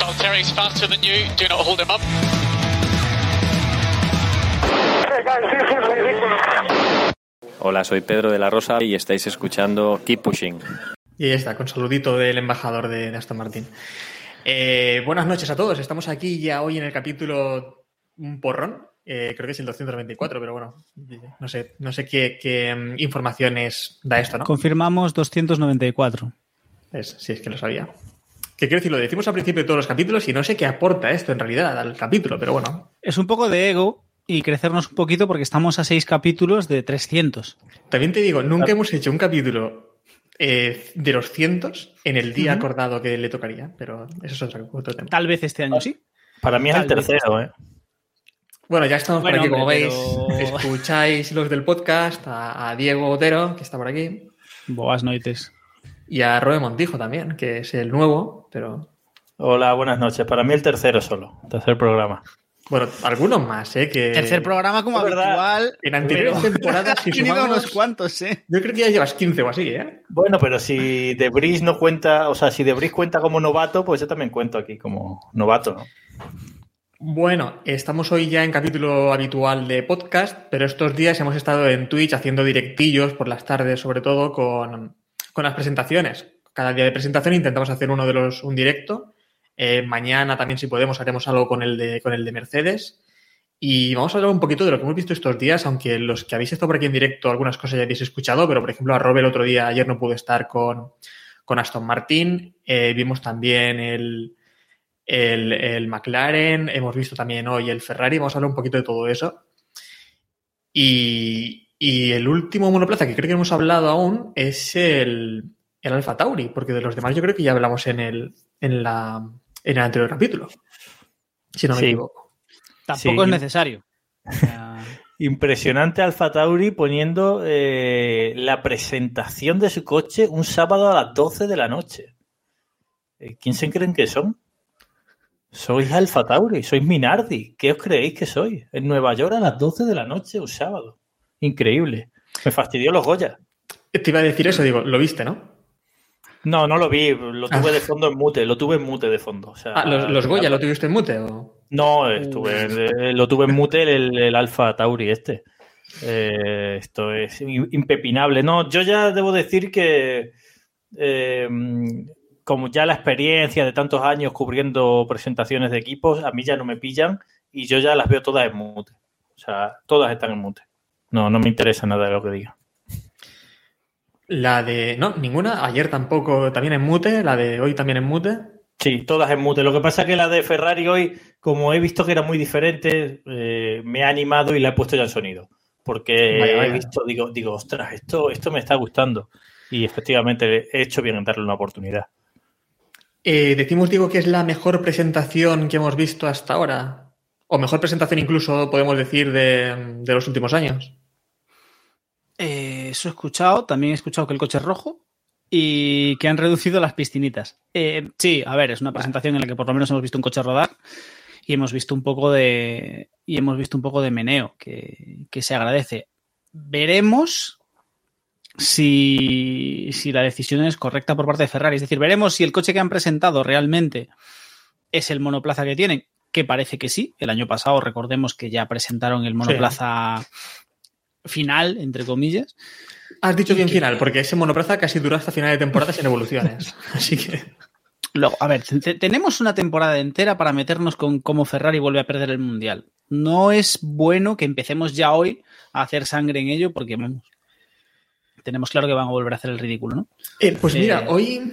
Valtteri's faster than you. Do not hold him up. Hey guys, this is ridiculous. Hola, soy Pedro de la Rosa y estáis escuchando Keep Pushing. Y ahí está, con saludito del embajador de, Aston Martin. Eh, buenas noches a todos. Estamos aquí ya hoy en el capítulo un porrón. Eh, creo que es el 294, pero bueno, no sé, no sé qué, qué, mm, informaciones da esto, ¿no? Confirmamos 294. Es, sí, es que lo sabía. Que quiero decir, lo decimos al principio de todos los capítulos y no sé qué aporta esto en realidad al capítulo, pero bueno. Es un poco de ego y crecernos un poquito porque estamos a seis capítulos de 300. También te digo, nunca hemos hecho un capítulo eh, de los cientos en el día acordado que le tocaría, pero eso es otro, otro tema. Tal vez este año sí. Para mí es el vez. tercero, ¿eh? Bueno, ya estamos Bueno, por aquí, como hombre, veis. pero- Escucháis los del podcast, a, a Diego Otero, que está por aquí, Boas noites. Y a Robe Montijo también, que es el nuevo, pero Hola, buenas noches. Para mí el tercero solo, tercer programa. bueno, algunos más, ¿eh? Que Tercer programa como habitual. En anteriores pero- temporadas, si sumamos- unos cuantos, ¿eh? Yo creo que ya llevas 15 o así, ¿eh? Bueno, pero si Debris no cuenta, o sea, si Debris cuenta como novato, pues yo también cuento aquí como novato, ¿no? Bueno, estamos hoy ya en capítulo habitual de podcast, pero estos días hemos estado en Twitch haciendo directillos por las tardes, sobre todo con, con las presentaciones. Cada día de presentación intentamos hacer uno de los un directo. Eh, mañana también, si podemos, haremos algo con el de con el de Mercedes. Y vamos a hablar un poquito de lo que hemos visto estos días, aunque los que habéis estado por aquí en directo, algunas cosas ya habéis escuchado, pero por ejemplo, a Rob el otro día, ayer no pudo estar con, con Aston Martin. Eh, vimos también el, el, el McLaren, hemos visto también hoy el Ferrari, vamos a hablar un poquito de todo eso. Y, y el último monoplaza que creo que no hemos hablado aún es el, el Alfa Tauri, porque de los demás yo creo que ya hablamos en el, en la, en el anterior capítulo. Si no me Sí. equivoco. Tampoco Sí. es necesario. Impresionante Alfa Tauri poniendo eh, la presentación de su coche un sábado a las 12 de la noche. Eh, ¿Quién se creen que son? Sois Alfa Tauri, sois Minardi. ¿Qué os creéis que sois? En Nueva York a las 12 de la noche un sábado. Increíble. Me fastidió los Goya. Te iba a decir eso, digo, lo viste, ¿no? No, no lo vi, lo tuve de fondo en mute, lo tuve en mute de fondo. o sea, Ah, ¿los, los Goya lo tuviste en mute? O? No, estuve, eh, lo tuve en mute el, el Alfa Tauri este. Eh, esto es in- impepinable. No, yo ya debo decir que eh, como ya la experiencia de tantos años cubriendo presentaciones de equipos, a mí ya no me pillan y yo ya las veo todas en mute. O sea, todas están en mute. No, no me interesa nada de lo que diga. La de. No, ninguna. Ayer tampoco, también en mute. La de hoy también en mute. Sí, todas en mute. Lo que pasa es que la de Ferrari hoy, como he visto que era muy diferente, eh, me ha animado y la he puesto ya en sonido. Porque Vaya, vaya. he visto, digo, digo, ostras, esto, esto me está gustando. Y efectivamente he hecho bien en darle una oportunidad. Eh, decimos, digo, que es la mejor presentación que hemos visto hasta ahora. O mejor presentación, incluso, podemos decir, de, de los últimos años. Eh, eso he escuchado. También he escuchado que el coche es rojo y que han reducido las piscinitas. Eh, sí, a ver, es una presentación en la que por lo menos hemos visto un coche rodar y hemos visto un poco de y hemos visto un poco de meneo que, que se agradece. Veremos si, si la decisión es correcta por parte de Ferrari. Es decir, veremos si el coche que han presentado realmente es el monoplaza que tienen, que parece que sí. El año pasado recordemos que ya presentaron el monoplaza final, entre comillas. Has dicho bien que- final, porque ese monoplaza casi duró hasta final de temporada sin evoluciones. Así que. Luego, a ver, te- tenemos una temporada entera para meternos con cómo Ferrari vuelve a perder el mundial. No es bueno que empecemos ya hoy a hacer sangre en ello porque vamos, tenemos claro que van a volver a hacer el ridículo, ¿no? Eh, pues mira, Eh, hoy.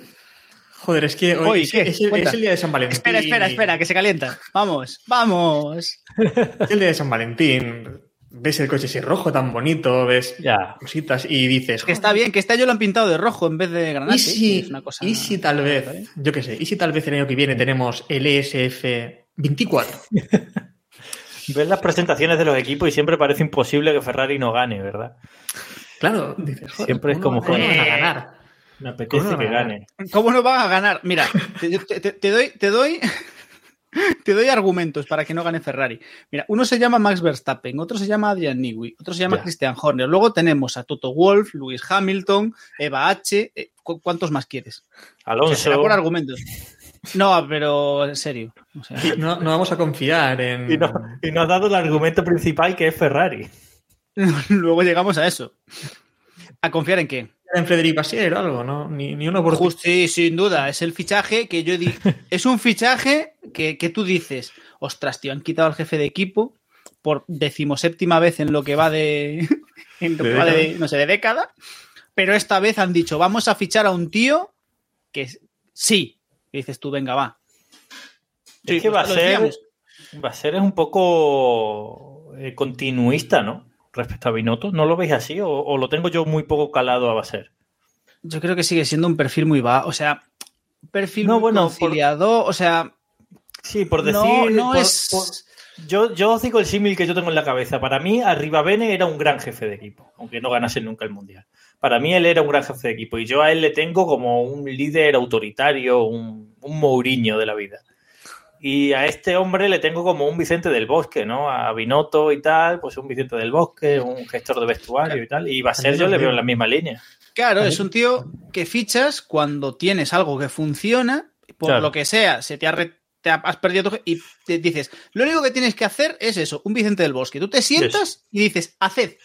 Joder, es que hoy, Hoy, es, el, es el día de San Valentín. Espera, espera, espera, que se calienta. Vamos, vamos. Es el día de San Valentín. Ves el coche así rojo tan bonito, ves Ya. cositas y dices. Que está bien, que este año lo han pintado de rojo en vez de granate. ¿Y si, Es una cosa- y si tal vez, yo qué sé, y si tal vez el año que viene tenemos el ESF 24. Ves las presentaciones de los equipos y siempre parece imposible que Ferrari no gane, ¿verdad? Claro, dices, joder, Siempre es ¿cómo como, no van a joder. ganar? Me apetece ¿Cómo no que gane. ¿Cómo no van a ganar? Mira, te, te- te doy, te doy, te doy argumentos para que no gane Ferrari. Mira, uno se llama Max Verstappen, otro se llama Adrian Newey, otro se llama Ya. Christian Horner. Luego tenemos a Toto Wolf, Lewis Hamilton, Eva H. eh, ¿cu- ¿Cuántos más quieres? O sea, Alonso. será por argumentos. No, pero en serio. o sea, No, no vamos a confiar en. Y no, y no has dado el argumento principal que es Ferrari. luego llegamos a eso. ¿A confiar en qué? En Frederic Vassier o algo, ¿no? Ni, ni uno por Just- sí, sin duda. Es el fichaje que yo di. Es un fichaje que, que tú dices, ostras, tío, han quitado al jefe de equipo por decimoséptima vez en lo que va de. en lo que De va de, no sé, de década. Pero esta vez han dicho, vamos a fichar a un tío que sí. Y dices tú, venga, va. Es Sí, que va a ser, va a ser es un poco eh, continuista, ¿no? Respecto a Binotto. ¿No lo veis así? ¿O, o lo tengo yo muy poco calado a Baser? Yo creo que sigue siendo un perfil muy bajo. O sea, perfil No, muy bueno, por-. O sea, Sí, por decir. no, no por- es. por- yo, yo os digo el símil que yo tengo en la cabeza. Para mí, Arriba Bene era un gran jefe de equipo, aunque no ganase nunca el mundial. Para mí, él era un gran jefe de equipo y yo a él le tengo como un líder autoritario, un, un Mourinho de la vida. Y a este hombre le tengo como un Vicente del Bosque, ¿no? A Binotto y tal, pues un Vicente del Bosque, un gestor de vestuario y tal. Y va a ser, yo le veo en la misma línea. Claro, es un tío que fichas cuando tienes algo que funciona, por Claro. lo que sea, se te ha, re- te ha- has perdido tu- y te dices, lo único que tienes que hacer es eso, un Vicente del Bosque. Tú te sientas y dices, haced.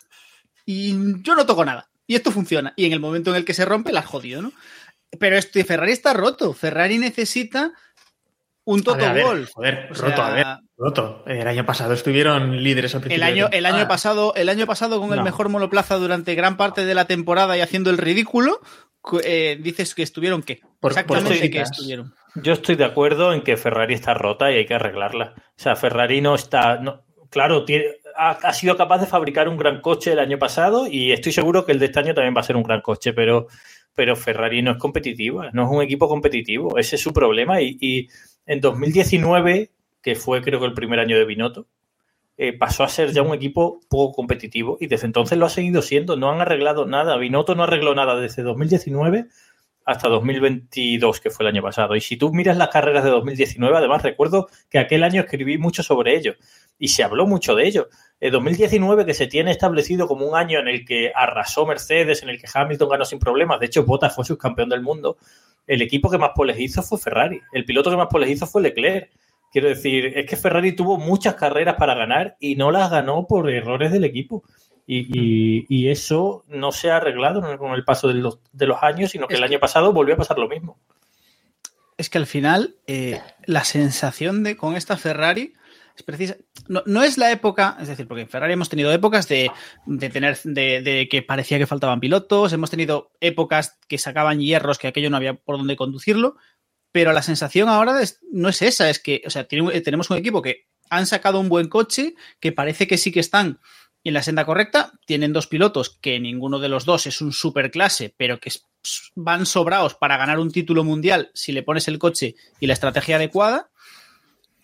Y yo no toco nada. Y esto funciona. Y en el momento en el que se rompe, la has jodido, ¿no? Pero este Ferrari está roto. Ferrari necesita un A Toto ver, a ver, roto, a ver, roto. El año pasado estuvieron líderes al El año, el año pasado, el año pasado con el mejor monoplaza durante gran parte de la temporada y haciendo el ridículo, cu- eh, dices que estuvieron qué? Por- Exactamente por qué cositas. estuvieron. Yo estoy de acuerdo en que Ferrari está rota y hay que arreglarla. O sea, Ferrari no está. no- claro, tiene- ha, ha sido capaz de fabricar un gran coche el año pasado y estoy seguro que el de este año también va a ser un gran coche, pero, pero Ferrari no es competitiva, no es un equipo competitivo. Ese es su problema. Y, y en 2019, que fue creo que el primer año de Binotto, eh, pasó a ser ya un equipo poco competitivo y desde entonces lo ha seguido siendo. No han arreglado nada. Binotto no arregló nada desde 2019 hasta 2022, que fue el año pasado. Y si tú miras las carreras de 2019, además recuerdo que aquel año escribí mucho sobre ello y se habló mucho de ello. El 2019 que se tiene establecido como un año en el que arrasó Mercedes, en el que Hamilton ganó sin problemas, de hecho Bottas fue subcampeón del mundo, el equipo que más poles hizo fue Ferrari, el piloto que más poles hizo fue Leclerc. Quiero decir, es que Ferrari tuvo muchas carreras para ganar y no las ganó por errores del equipo. Y, y- y eso no se ha arreglado con el paso de los, de los años, sino que Es el año pasado volvió a pasar lo mismo. Es que al final, eh, la sensación de con esta Ferrari es precisa. No, no es la época, es decir, porque en Ferrari hemos tenido épocas de, de tener, de, de que parecía que faltaban pilotos, hemos tenido épocas que sacaban hierros, que aquello no había por dónde conducirlo, pero la sensación ahora es- no es esa, es que, o sea, tiene- tenemos un equipo que han sacado un buen coche, que parece que sí que están en la senda correcta, tienen dos pilotos que ninguno de los dos es un superclase, pero que van sobrados para ganar un título mundial si le pones el coche y la estrategia adecuada,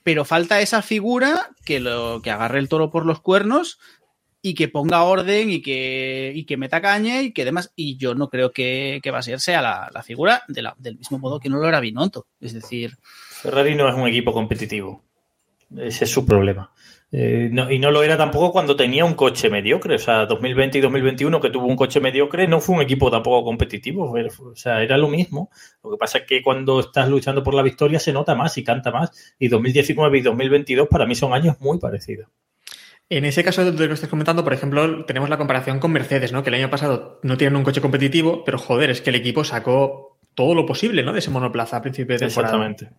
pero falta esa figura que, lo, que agarre el toro por los cuernos y que ponga orden y que, y que meta caña y que demás. Y yo no creo que, que va a ser sea la, la figura del mismo modo que no lo era Binotto. Es decir, Ferrari no es un equipo competitivo. Ese es su problema. Eh, no- y no lo era tampoco cuando tenía un coche mediocre. O sea, 2020 y 2021 que tuvo un coche mediocre no fue un equipo tampoco competitivo. O sea, era lo mismo. Lo que pasa es que cuando estás luchando por la victoria se nota más y canta más. Y 2019 y 2022 para mí son años muy parecidos. En ese caso de lo que estás comentando, por ejemplo, tenemos la comparación con Mercedes, ¿no? Que el año pasado no tienen un coche competitivo, pero joder, es que el equipo sacó todo lo posible, ¿no? De ese monoplaza a principio de temporada. Exactamente.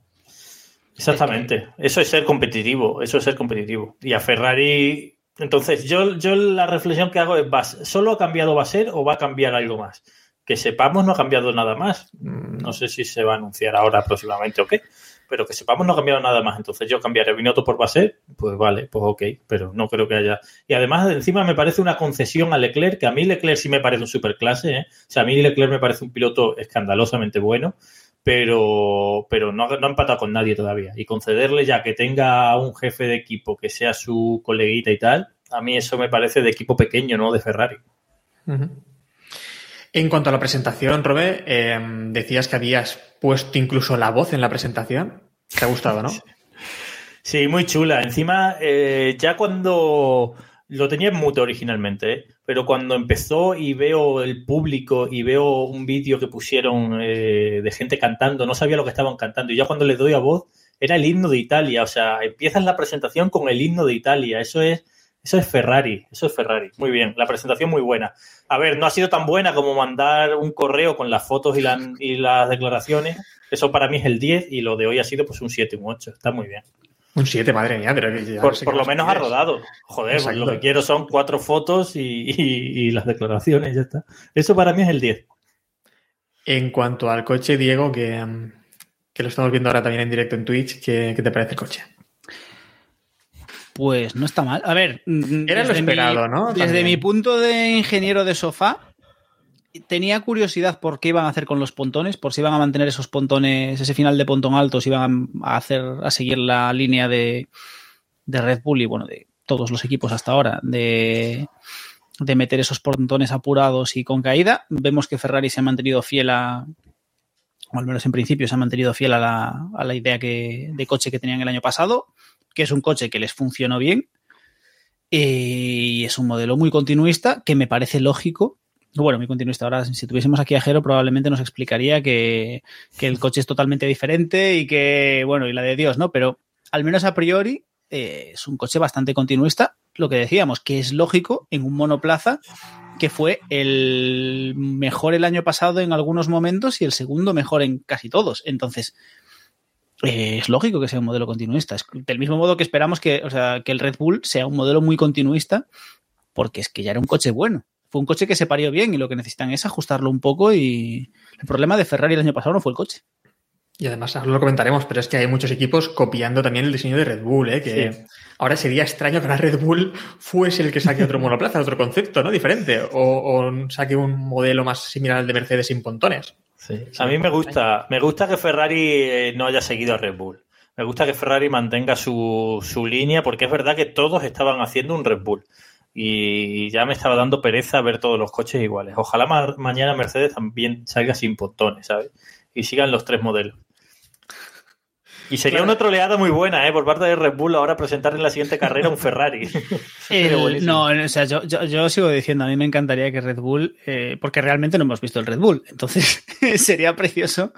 Exactamente. Eso es ser competitivo. Eso es ser competitivo. Y a Ferrari. Entonces, yo, yo la reflexión que hago es: ¿va- ¿solo ha cambiado va a o va a cambiar algo más? Que sepamos, no ha cambiado nada más. Mm, No sé si se va a anunciar ahora próximamente o qué. Pero que sepamos, no ha cambiado nada más. Entonces, yo cambiaré Binotto por Baser, pues vale, pues ok. Pero no creo que haya. Y además, encima me parece una concesión a Leclerc, que a mí Leclerc sí me parece un superclase. ¿eh? O sea, a mí Leclerc me parece un piloto escandalosamente bueno pero, pero no, no ha empatado con nadie todavía. Y concederle ya que tenga un jefe de equipo que sea su coleguita y tal, a mí eso me parece de equipo pequeño, ¿no? De Ferrari. En cuanto a la presentación, Robert, eh, decías que habías puesto incluso la voz en la presentación. Te ha gustado, ¿no? Sí, muy chula. Encima, eh, ya cuando lo tenía en mute originalmente, ¿eh? pero cuando empezó y veo el público y veo un vídeo que pusieron eh, de gente cantando, no sabía lo que estaban cantando. Y ya cuando le doy a voz, era el himno de Italia. O sea, empiezas la presentación con el himno de Italia. Eso es, eso es Ferrari. Eso es Ferrari. Muy bien. La presentación muy buena. A ver, no ha sido tan buena como mandar un correo con las fotos y, y las declaraciones. Eso para mí es el 10 y lo de hoy ha sido pues un 7, un 8. Está muy bien. Un 7, madre mía, pero ya por, sé por que lo menos ha rodado. Joder, pues lo que quiero son cuatro fotos y, y- y las declaraciones, ya está. Eso para mí es el 10. En cuanto al coche, Diego, que, mm, que lo estamos viendo ahora también en directo en Twitch, ¿qué, qué te parece el coche? Pues no está mal. A ver, mm, Era lo mi- esperado, ¿no? Desde mi punto de ingeniero de sofá, tenía curiosidad por qué iban a hacer con los pontones, por si iban a mantener esos pontones, ese final de pontón alto, si iban a hacer, a seguir la línea de, de Red Bull y bueno, de todos los equipos hasta ahora, de, de meter esos pontones apurados y con caída. Vemos que Ferrari se ha mantenido fiel a, o al menos en principio se ha mantenido fiel a la, a la idea que, de coche que tenían el año pasado, que es un coche que les funcionó bien. Y es un modelo muy continuista que me parece lógico. Bueno, muy continuista. Ahora, si tuviésemos aquí a Jero, probablemente nos explicaría que, el coche es totalmente diferente y que, bueno, y la de Dios, ¿no? Pero al menos a priori eh, es un coche bastante continuista. Lo que decíamos, que es lógico en un monoplaza que fue el mejor el año pasado en algunos momentos y el segundo mejor en casi todos. Entonces, eh, es lógico que sea un modelo continuista. Es del mismo modo que esperamos que, o sea, que el Red Bull sea un modelo muy continuista, porque es que ya era un coche bueno. Fue un coche que se parió bien y lo que necesitan es ajustarlo un poco y el problema de Ferrari el año pasado no fue el coche. Y además, ahora lo comentaremos, pero es que hay muchos equipos copiando también el diseño de Red Bull, ¿eh? que Sí. ahora sería extraño que la Red Bull fuese el que saque otro monoplaza, otro concepto, ¿no? Diferente. O, o saque un modelo más similar al de Mercedes sin pontones. A mí me gusta, me gusta que Ferrari eh, no haya seguido a Red Bull. Me gusta que Ferrari mantenga su, su línea, porque es verdad que todos estaban haciendo un Red Bull. Y ya me estaba dando pereza ver todos los coches iguales. Ojalá ma- mañana Mercedes también salga sin pontones, ¿sabes? Y sigan los tres modelos. Y sería Claro. una troleada muy buena, ¿eh? Por parte de Red Bull ahora presentar en la siguiente carrera un Ferrari. El- no, o sea, yo, yo, yo sigo diciendo, a mí me encantaría que Red Bull, eh, porque realmente no hemos visto el Red Bull, entonces sería precioso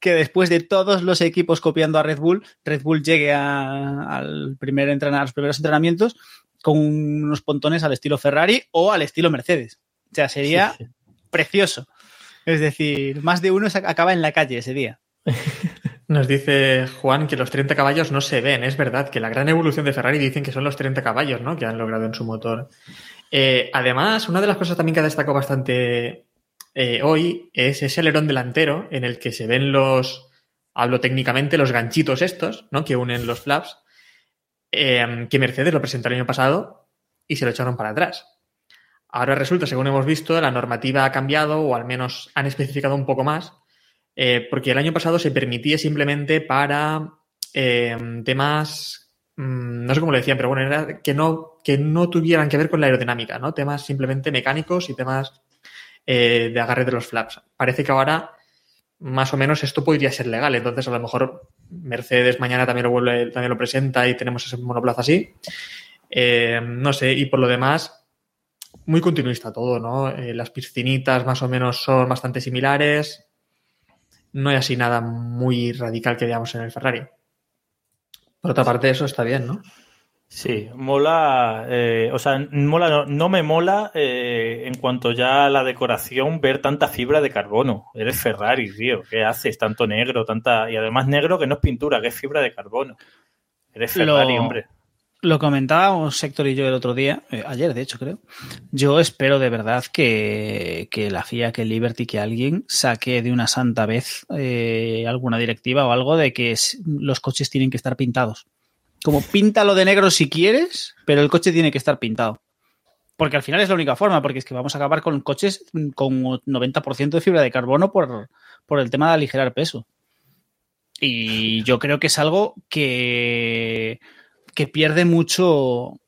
que después de todos los equipos copiando a Red Bull, Red Bull llegue a, al primer entrenar, a los primeros entrenamientos con unos pontones al estilo Ferrari o al estilo Mercedes. O sea, sería Sí, sí. precioso. Es decir, más de uno se acaba en la calle ese día. Nos dice Juan que los 30 caballos no se ven. Es verdad que la gran evolución de Ferrari dicen que son los 30 caballos ¿no? que han logrado en su motor. Eh, además, una de las cosas también que ha destacado bastante eh, hoy es ese alerón delantero en el que se ven los, hablo técnicamente, los ganchitos estos, ¿no? que unen los flaps, eh, que Mercedes lo presentó el año pasado y se lo echaron para atrás. Ahora resulta, según hemos visto, la normativa ha cambiado o al menos han especificado un poco más, eh, porque el año pasado se permitía simplemente para eh, temas, mm, no sé cómo lo decían, pero bueno, era que no, que no tuvieran que ver con la aerodinámica, ¿no? Temas simplemente mecánicos y temas eh, de agarre de los flaps. Parece que ahora más o menos esto podría ser legal, entonces a lo mejor Mercedes mañana también lo vuelve, también lo presenta y tenemos ese monoplaza así. Eh, no sé, y por lo demás, muy continuista todo, ¿no? Eh, las piscinitas más o menos son bastante similares. No hay así nada muy radical que veamos en el Ferrari. Por otra parte, eso está bien, ¿no? Sí, mola, eh, o sea, mola, no, no me mola eh, en cuanto ya a la decoración ver tanta fibra de carbono. Eres Ferrari, tío, ¿qué haces? Tanto negro, tanta y además negro que no es pintura, que es fibra de carbono. Eres Ferrari, Lo- hombre. Lo comentábamos Héctor y yo el otro día, eh, ayer de hecho creo. Yo espero de verdad que, que la FIA, que Liberty, que alguien saque de una santa vez alguna directiva o algo de que los coches tienen que estar pintados. Como píntalo de negro si quieres, pero el coche tiene que estar pintado. Porque al final es la única forma, porque es que vamos a acabar con coches con 90% de fibra de carbono por, por el tema de aligerar peso. Y yo creo que es algo que, que pierde mucho,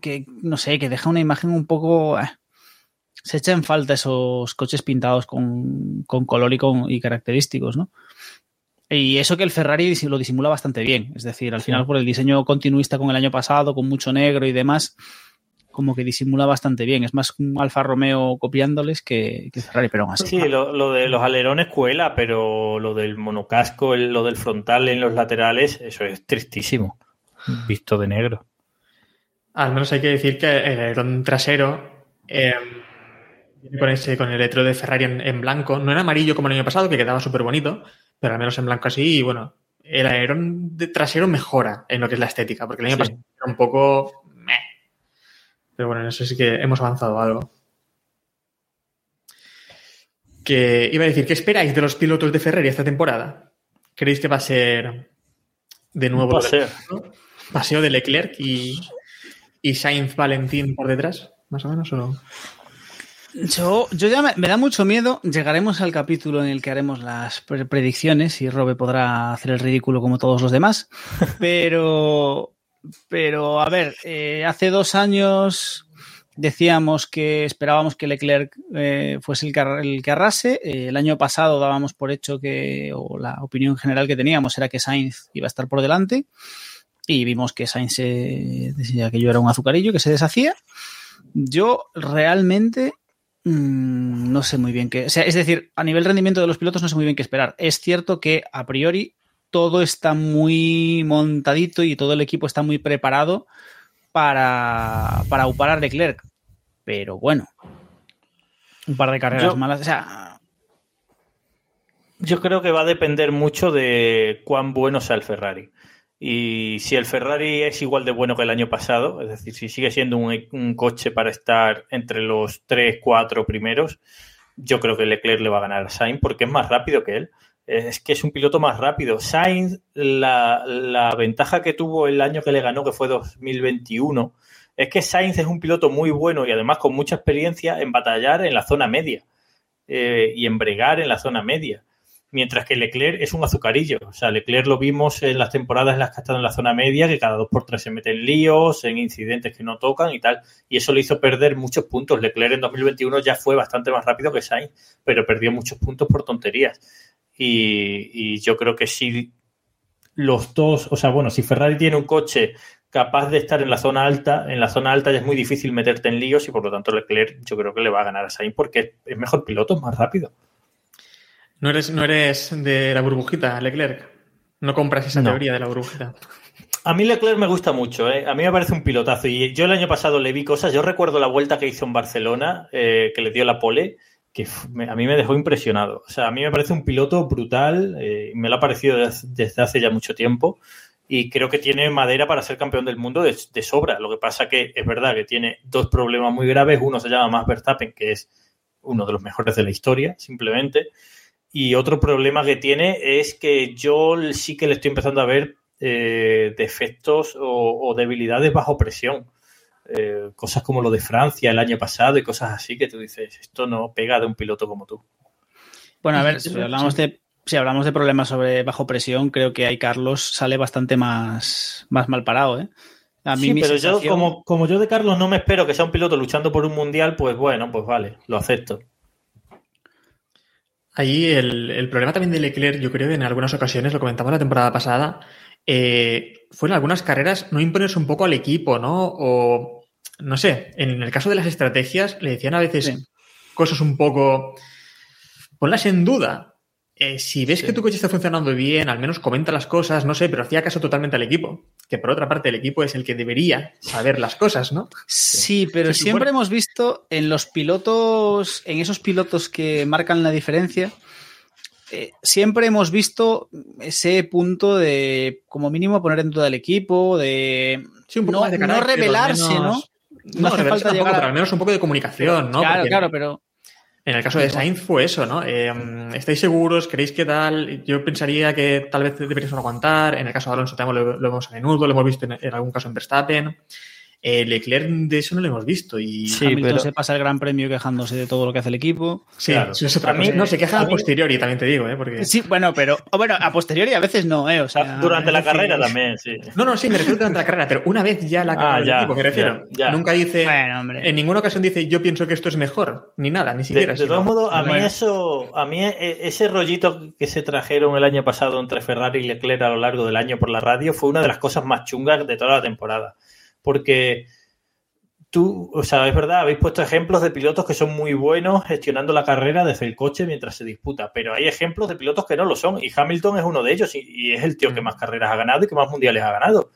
que no sé, que deja una imagen un poco... eh, se echa en falta esos coches pintados con, con color y, con, y característicos, ¿no? Y eso que el Ferrari lo disimula bastante bien. Es decir, al final por el diseño continuista con el año pasado, con mucho negro y demás, como que disimula bastante bien. Es más un Alfa Romeo copiándoles que, que Ferrari, pero aún así. Sí, lo, lo de los alerones cuela, pero lo del monocasco, el- lo del frontal en los laterales, eso es tristísimo. Visto de negro. Al menos hay que decir que el alerón trasero eh, viene con, ese, con el letro de Ferrari en, en blanco. No en amarillo como el año pasado, que quedaba súper bonito, pero al menos en blanco así. Y bueno, el alerón de trasero mejora en lo que es la estética, porque el año Sí. pasado era un poco. meh. Pero bueno, en eso sí que hemos avanzado algo. Que iba a decir, ¿qué esperáis de los pilotos de Ferrari esta temporada? ¿Creéis que va a ser de nuevo paseo. paseo de Leclerc y, y Sainz Valentín por detrás? Más o menos, ¿o no? Yo, yo ya me, me da mucho miedo. Llegaremos al capítulo en el que haremos las pre- predicciones y Robe podrá hacer el ridículo como todos los demás. Pero, pero a ver, eh, hace dos años decíamos que esperábamos que Leclerc eh, fuese el que, arra- el que arrase. Eh, el año pasado dábamos por hecho que, o la opinión general que teníamos era que Sainz iba a estar por delante. Y vimos que Sainz decía que yo era un azucarillo que se deshacía. Yo realmente Mm, no sé muy bien qué. O sea, es decir, a nivel rendimiento de los pilotos no sé muy bien qué esperar. Es cierto que a priori todo está muy montadito y todo el equipo está muy preparado para, para upar a Leclerc. Pero bueno, un par de carreras Yo- malas. O sea, Yo creo que va a depender mucho de cuán bueno sea el Ferrari. Y si el Ferrari es igual de bueno que el año pasado, es decir, si sigue siendo un, un coche para estar entre los 3, 4 primeros, yo creo que Leclerc le va a ganar a Sainz porque es más rápido que él. Es que es un piloto más rápido. Sainz, la, ventaja que tuvo el año que le ganó, que fue 2021, es que Sainz es un piloto muy bueno y además con mucha experiencia en batallar en la zona media eh, y en bregar en la zona media mientras que Leclerc es un azucarillo. O sea, Leclerc lo vimos en las temporadas en las que ha estado en la zona media, que cada dos por tres se mete en líos, en incidentes que no tocan y tal. Y eso le hizo perder muchos puntos. Leclerc en 2021 ya fue bastante más rápido que Sainz, pero perdió muchos puntos por tonterías. Y, y yo creo que si los dos, o sea, bueno, si Ferrari tiene un coche capaz de estar en la zona alta, en la zona alta ya es muy difícil meterte en líos y por lo tanto Leclerc yo creo que le va a ganar a Sainz porque es mejor piloto, es más rápido. ¿No eres, no eres de la burbujita, Leclerc? ¿No compras esa No. teoría de la burbujita? A mí Leclerc me gusta mucho, ¿eh? a mí me parece un pilotazo. Y yo el año pasado le vi cosas. Yo recuerdo la vuelta que hizo en Barcelona, eh, que le dio la pole, que me- a mí me dejó impresionado. O sea, a mí me parece un piloto brutal, eh, me lo ha parecido des- desde hace ya mucho tiempo. Y creo que tiene madera para ser campeón del mundo de, de sobra. Lo que pasa que es verdad que tiene dos problemas muy graves. Uno se llama Max Verstappen, que es uno de los mejores de la historia, simplemente. Y otro problema que tiene es que yo sí que le estoy empezando a ver eh, defectos o, o debilidades bajo presión. Eh, cosas como lo de Francia el año pasado y cosas así que tú dices, esto no pega de un piloto como tú. bueno, a ver, si hablamos de, si hablamos de problemas sobre bajo presión, creo que ahí Carlos sale bastante más, más mal parado, ¿eh? A mí Sí, pero yo, como, como yo de Carlos no me espero que sea un piloto luchando por un mundial, pues bueno, pues vale, lo acepto. Ahí el, el problema también de Leclerc, yo creo que en algunas ocasiones, lo comentamos la temporada pasada, eh, fue en algunas carreras no imponerse un poco al equipo, ¿no? O, no sé, en el caso de las estrategias, le decían a veces Sí. cosas un poco... Ponlas en duda. Eh, si ves que tu coche está funcionando bien, al menos comenta las cosas, no sé, pero hacía caso totalmente al equipo. Que por otra parte, el equipo es el que debería saber las cosas, ¿no? Sí, pero siempre supone- hemos visto en los pilotos, en esos pilotos que marcan la diferencia, eh, siempre hemos visto ese punto de, como mínimo, poner en duda al equipo, de Sí, un poco no, de no revelarse, menos- ¿no? No, hace falta tampoco, llegar a- pero al menos un poco de comunicación, ¿no? claro, Porque- claro, pero En el caso de Sainz fue eso, ¿no? Eh, ¿Estáis seguros? ¿Queréis que tal? Yo pensaría que tal vez deberíamos aguantar. En el caso de Alonso también lo, lo vemos a menudo, lo hemos visto en, en algún caso en Verstappen. Eh, Leclerc de eso no lo hemos visto. Y Sí, Hamilton pero- se pasa el gran premio quejándose de todo lo que hace el equipo. Sí, Claro. eso es otra mí- cosa. No, se queja a a mí- posteriori, también te digo, ¿eh? Porque... Sí, bueno, pero bueno, a posteriori a veces no, ¿eh? O sea, Durante la carrera también, sí. No, no, sí, me refiero durante la carrera, pero una vez ya la Ah, carrera del ya, equipo, me refiero. ya, ya. Nunca dice, Bueno, hombre. en ninguna ocasión dice, yo pienso que esto es mejor, ni nada, ni De, siquiera. de sino- todos modos, a mí eso, a mí e- ese rollito que se trajeron el año pasado entre Ferrari y Leclerc a lo largo del año por la radio fue una de las cosas más chungas de toda la temporada. Porque tú, o sea, es verdad, habéis puesto ejemplos de pilotos que son muy buenos gestionando la carrera desde el coche mientras se disputa, pero hay ejemplos de pilotos que no lo son y Hamilton es uno de ellos y, y es el tío que más carreras ha ganado y que más mundiales ha ganado.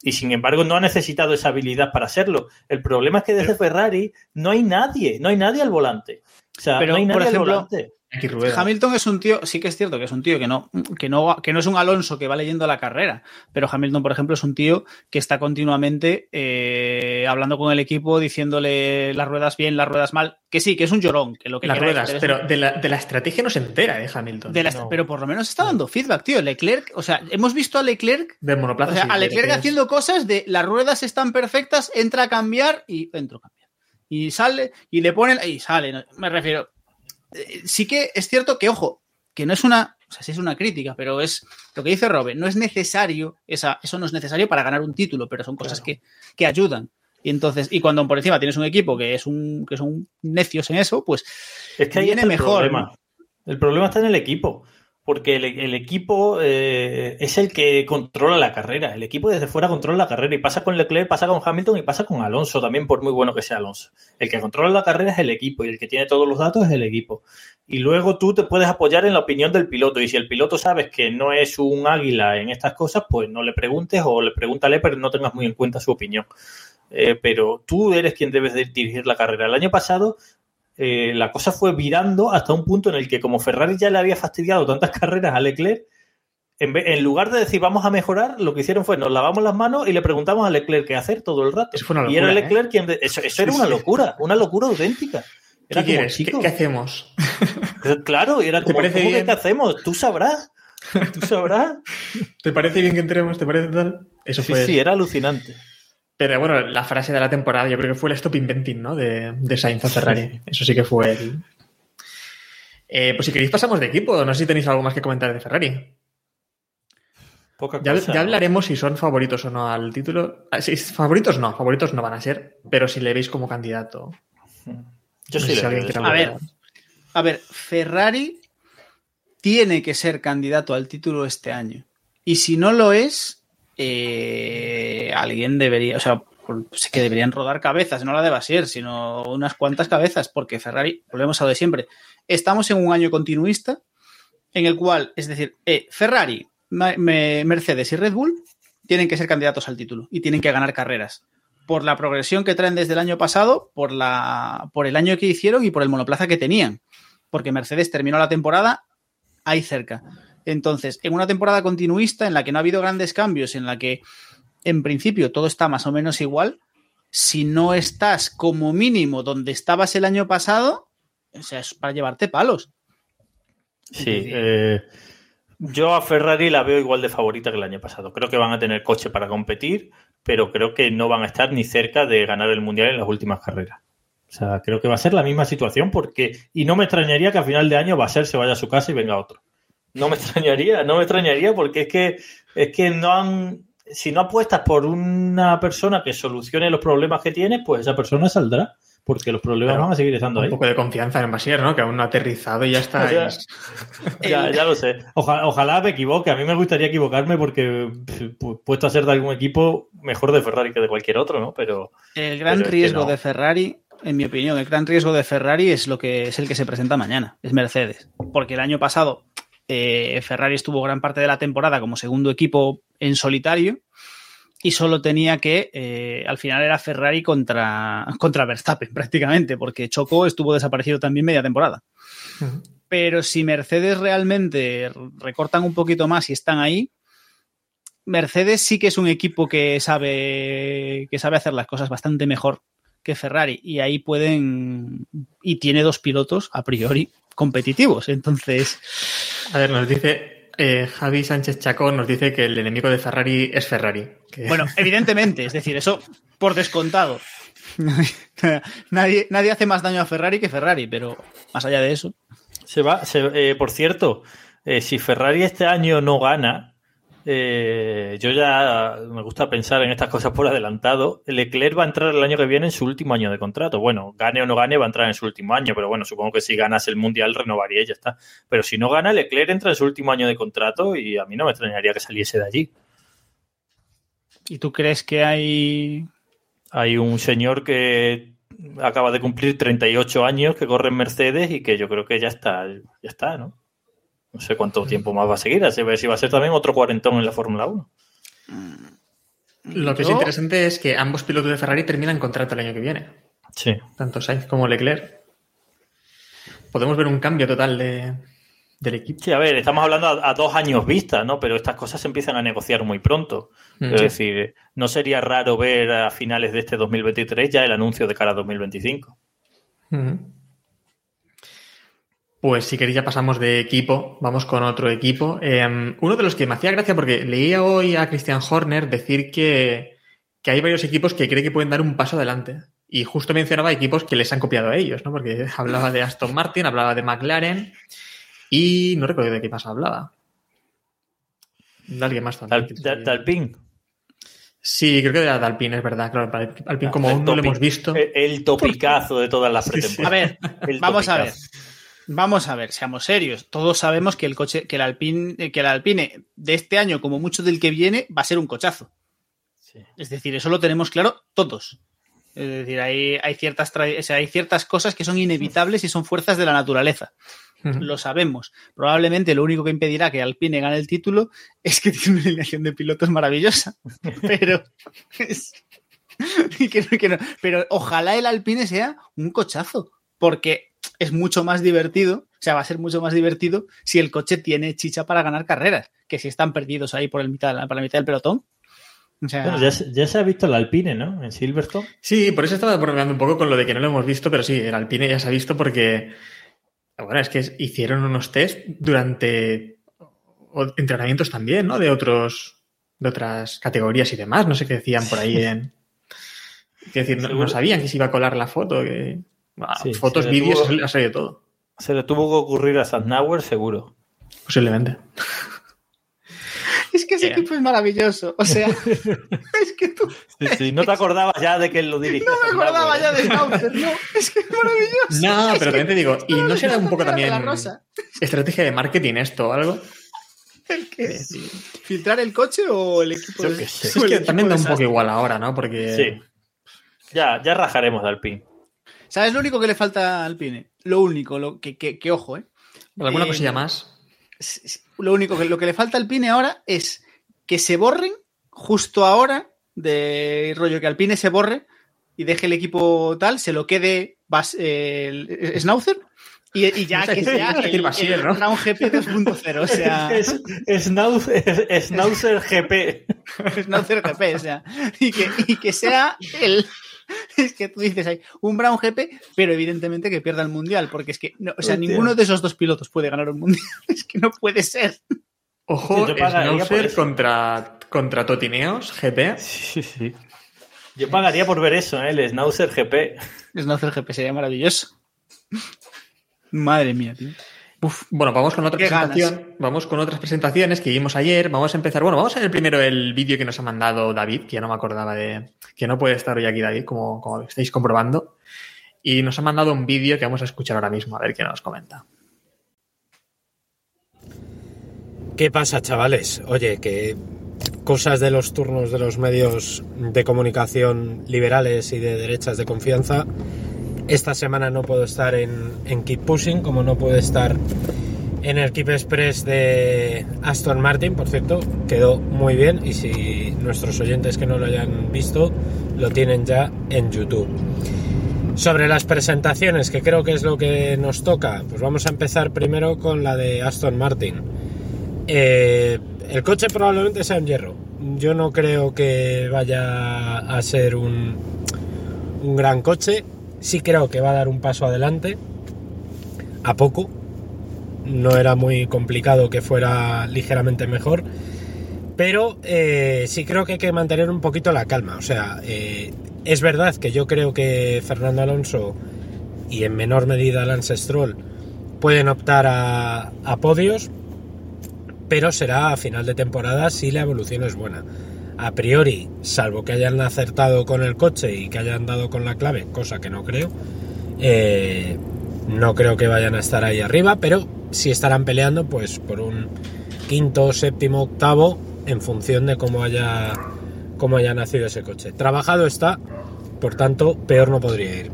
Y sin embargo no ha necesitado esa habilidad para hacerlo. El problema es que desde Ferrari no hay nadie, no hay nadie al volante. O sea, Pero, no hay por nadie ejemplo, al volante. Aquí. Hamilton es un tío, sí que es cierto que es un tío que no, que no, que no es un Alonso que va leyendo la carrera, pero Hamilton, por ejemplo, es un tío que está continuamente eh, hablando con el equipo, diciéndole las ruedas bien, las ruedas mal, que sí, que es un llorón, que lo que las queráis, ruedas, pero un- de la, de la estrategia no se entera, ¿eh, Hamilton? de la- no. pero por lo menos está dando feedback, tío. Leclerc, o sea, hemos visto a Leclerc, Del monoplaza. o sea, sí, a de Leclerc es- haciendo cosas de las ruedas están perfectas, entra a cambiar y entro a cambiar. Y sale, y le ponen, y sale, me refiero. Eh, Sí que es cierto que, ojo, que no es una, o sea, sí es una crítica, pero es lo que dice Robin, no es necesario, esa, eso no es necesario para ganar un título, pero son cosas que, que ayudan. Y entonces, y cuando por encima tienes un equipo que es un, que son necios en eso, pues Es que ahí viene mejor, problema. El problema está en el equipo. Porque el, equipo eh, es el que controla la carrera. El equipo desde fuera controla la carrera. Y pasa con Leclerc, pasa con Hamilton y pasa con Alonso también, por muy bueno que sea Alonso. El que controla la carrera es el equipo y el que tiene todos los datos es el equipo. Y luego tú te puedes apoyar en la opinión del piloto. Y si el piloto sabes que no es un águila en estas cosas, pues no le preguntes o le pregúntale, pero no tengas muy en cuenta su opinión. Eh, pero tú eres quien debes de dirigir la carrera. El año pasado eh, la cosa fue virando hasta un punto en el que como Ferrari ya le había fastidiado tantas carreras a Leclerc, en, vez- en lugar de decir vamos a mejorar, lo que hicieron fue nos lavamos las manos y le preguntamos a Leclerc qué hacer todo el rato. Eso fue una y era Leclerc quien... de- eso eso era una locura, una locura auténtica. ¿Qué Era como, quieres? ¿Qué, qué hacemos? Claro, y era ¿Te como, parece ¿cómo que qué hacemos? Tú sabrás. Tú sabrás. ¿Te parece bien que entremos? ¿Te parece tal? Eso Sí, fue. sí, era alucinante. Pero bueno, la frase de la temporada yo creo que fue el stop inventing, ¿no? De, de Sainz a Ferrari. Eso sí que fue el. Eh, pues si queréis pasamos de equipo. No sé si tenéis algo más que comentar de Ferrari. Poca Ya, cosa, ya ¿no? hablaremos si son favoritos o no al título. Ah, sí, favoritos no, favoritos no van a ser, pero si le veis como candidato. Yo no sí si A ver, A ver, Ferrari tiene que ser candidato al título este año. Y si no lo es, eh, alguien debería, o sea, pues que deberían rodar cabezas, no la de Basier, sino unas cuantas cabezas, porque Ferrari, volvemos a lo de siempre, estamos en un año continuista en el cual, es decir, eh, Ferrari, Mercedes y Red Bull tienen que ser candidatos al título y tienen que ganar carreras por la progresión que traen desde el año pasado, por, la, por el año que hicieron y por el monoplaza que tenían. Porque Mercedes terminó la temporada ahí cerca. Entonces, en una temporada continuista en la que no ha habido grandes cambios, en la que en principio todo está más o menos igual, si no estás como mínimo donde estabas el año pasado, o sea, es para llevarte palos. Sí, eh, yo a Ferrari la veo igual de favorita que el año pasado. Creo que van a tener coche para competir, pero creo que no van a estar ni cerca de ganar el mundial en las últimas carreras. O sea, creo que va a ser la misma situación porque, y no me extrañaría que a final de año va a ser se vaya a su casa y venga otro. No me extrañaría, no me extrañaría porque es que, es que no han, si no apuestas por una persona que solucione los problemas que tiene, pues esa persona saldrá, porque los problemas Claro. van a seguir estando ahí. Un poco de confianza en Basier, ¿no? Que aún no ha aterrizado y ya está. O sea, es- Ya, ya lo sé. Ojalá, ojalá me equivoque. A mí me gustaría equivocarme porque pf, pu- puesto a ser de algún equipo mejor de Ferrari que de cualquier otro, ¿no? Pero El gran Pero es que riesgo no. de Ferrari, en mi opinión, el gran riesgo de Ferrari es lo que es el que se presenta mañana, es Mercedes. Porque el año pasado eh, Ferrari estuvo gran parte de la temporada como segundo equipo en solitario y solo tenía que, eh, al final era Ferrari contra, contra Verstappen prácticamente, porque Choco estuvo desaparecido también media temporada. Pero si Mercedes realmente recortan un poquito más y están ahí, Mercedes sí que es un equipo que sabe, que sabe hacer las cosas bastante mejor que Ferrari y ahí pueden y tiene dos pilotos a priori competitivos. Entonces, A ver, nos dice eh, Javi Sánchez Chacón, nos dice que el enemigo de Ferrari es Ferrari. Que- bueno, evidentemente, es decir, eso Por descontado. nadie, nadie hace más daño a Ferrari que Ferrari, pero más allá de eso. Se va, se- eh, por cierto, eh, si Ferrari este año no gana, eh, yo ya me gusta pensar en estas cosas por adelantado. Leclerc va a entrar el año que viene en su último año de contrato. Bueno, gane o no gane, va a entrar en su último año, pero bueno, supongo que si ganas el mundial renovaría y ya está. Pero si no gana, Leclerc entra en su último año de contrato y a mí no me extrañaría que saliese de allí. ¿Y tú crees que hay Hay un señor que acaba de cumplir 38 años que corre en Mercedes y que yo creo que ya está, ya está, ¿no? No sé cuánto tiempo más va a seguir, así ver si va a ser también otro cuarentón en la Fórmula 1. Lo que es interesante es que ambos pilotos de Ferrari terminan contrato el año que viene. Sí. Tanto Sainz como Leclerc. Podemos ver un cambio total de, del equipo. Sí, a ver, estamos hablando a, a dos años vista, ¿no? Pero estas cosas se empiezan a negociar muy pronto. Mm. Es decir, no sería raro ver a finales de este 2023 ya el anuncio de cara a 2025. Ujú. Pues si queréis ya pasamos de equipo, vamos con otro equipo. Eh, uno de los que me hacía gracia porque leía hoy a Christian Horner decir que, que hay varios equipos que cree que pueden dar un paso adelante. Y justo mencionaba equipos que les han copiado a ellos, ¿no? Porque hablaba de Aston Martin, hablaba de McLaren y no recuerdo de qué más hablaba. De alguien más también. Talpin. Sí, creo que era de Alpine, es verdad. Claro, Alpine como aún no lo hemos visto. El, el topicazo de todas las Sí, sí. pretemporadas. A ver, El vamos a ver. Vamos a ver, seamos serios. Todos sabemos que el coche, que el Alpine, eh, que el Alpine de este año, como mucho del que viene, va a ser un cochazo. Sí. Es decir, eso lo tenemos claro todos. Es decir, hay, hay ciertas tra- o sea, hay ciertas cosas que son inevitables y son fuerzas de la naturaleza. Lo sabemos. Probablemente lo único que impedirá que Alpine gane el título es que tiene una alineación de pilotos maravillosa. Pero. es- y que no- que no. Pero ojalá el Alpine sea un cochazo. Porque es mucho más divertido. O sea, va a ser mucho más divertido si el coche tiene chicha para ganar carreras. Que si están perdidos ahí por, el mitad, por la mitad del pelotón. O sea, Bueno, ya, se- ya se ha visto el Alpine, ¿no? En Silverstone. Sí, por eso estaba bromeando un poco con lo de que no lo hemos visto, pero sí, el Alpine ya se ha visto porque, bueno, es que hicieron unos test durante entrenamientos también, ¿no? De otros, de otras categorías y demás, no sé qué decían por ahí en... Es decir, no, no sabían que se iba a colar la foto, que... Sí, fotos, vídeos, ha salido todo, Se le tuvo que ocurrir a Sandauer, seguro. posiblemente. es que ese Eh. equipo es maravilloso. O sea, es que tú Sí, sí, no te acordabas ya de que él lo dirigía. no me acordaba ya Sandauer, de Schnauzer, no. Es que es maravilloso. No, Es pero que- también te digo, y no será un poco de también la rosa. estrategia de marketing esto o algo. ¿El qué? ¿Filtrar el coche o el equipo? Yo de- qué sé. Es que también da un poco igual ahora, ¿no? Porque... Sí. Ya, ya rajaremos de Alpine. ¿Sabes lo único que le falta a Alpine? Lo único, lo que, que- que ojo, ¿eh? ¿Alguna Eh, cosilla más? Lo único que lo que le falta a Alpine ahora es que se borren justo ahora de rollo que Alpine se borre y deje el equipo tal, se lo quede Bas- eh, el- Schnauzer y, y ya que sea el, Basier, el ¿no? Brown GP 2.0, o sea, Es, Schnauzer GP. Schnauzer GP, o sea, y que, y que sea el es que tú dices ahí un Brown GP, pero evidentemente que pierda el mundial, porque es que no, o sea, Hostia. ninguno de esos dos pilotos puede ganar un mundial, es que no puede ser. Ojo, eso. contra, contra Totineos, GP. Sí, sí. Yo pagaría por ver eso, ¿eh? el Schnauzer GP. Schnauzer GP sería maravilloso. Madre mía, tío. Uf, bueno, vamos con otra. Vamos con otras presentaciones que vimos ayer. Vamos a empezar. Bueno, vamos a ver primero el vídeo que nos ha mandado David, que ya no me acordaba de. que no puede estar hoy aquí David, como, como estáis comprobando. Y nos ha mandado un vídeo que vamos a escuchar ahora mismo, a ver qué nos comenta. ¿Qué pasa, chavales? Oye, que cosas de los turnos de los medios de comunicación liberales y de derechas de confianza. Esta semana no puedo estar en, en Keep Pushing, como no puedo estar en el Keep Express de Aston Martin, por cierto, quedó muy bien y si nuestros oyentes que no lo hayan visto lo tienen ya en YouTube. Sobre las presentaciones, que creo que es lo que nos toca, pues vamos a empezar primero con la de Aston Martin. Eh, el coche probablemente sea un hierro. Yo no creo que vaya a ser un, un gran coche. Sí creo que va a dar un paso adelante. A poco. No era muy complicado que fuera ligeramente mejor. Pero eh, sí creo que hay que mantener un poquito la calma. O sea, eh, es verdad que yo creo que Fernando Alonso y en menor medida Lance Stroll pueden optar a, a podios, pero será a final de temporada si la evolución es buena. A priori, salvo que hayan acertado con el coche y que hayan dado con la clave, cosa que no creo, eh, no creo que vayan a estar ahí arriba, pero sí estarán peleando pues por un quinto, séptimo, octavo en función de cómo haya cómo nacido ese coche. Trabajado está, por tanto, peor no podría ir.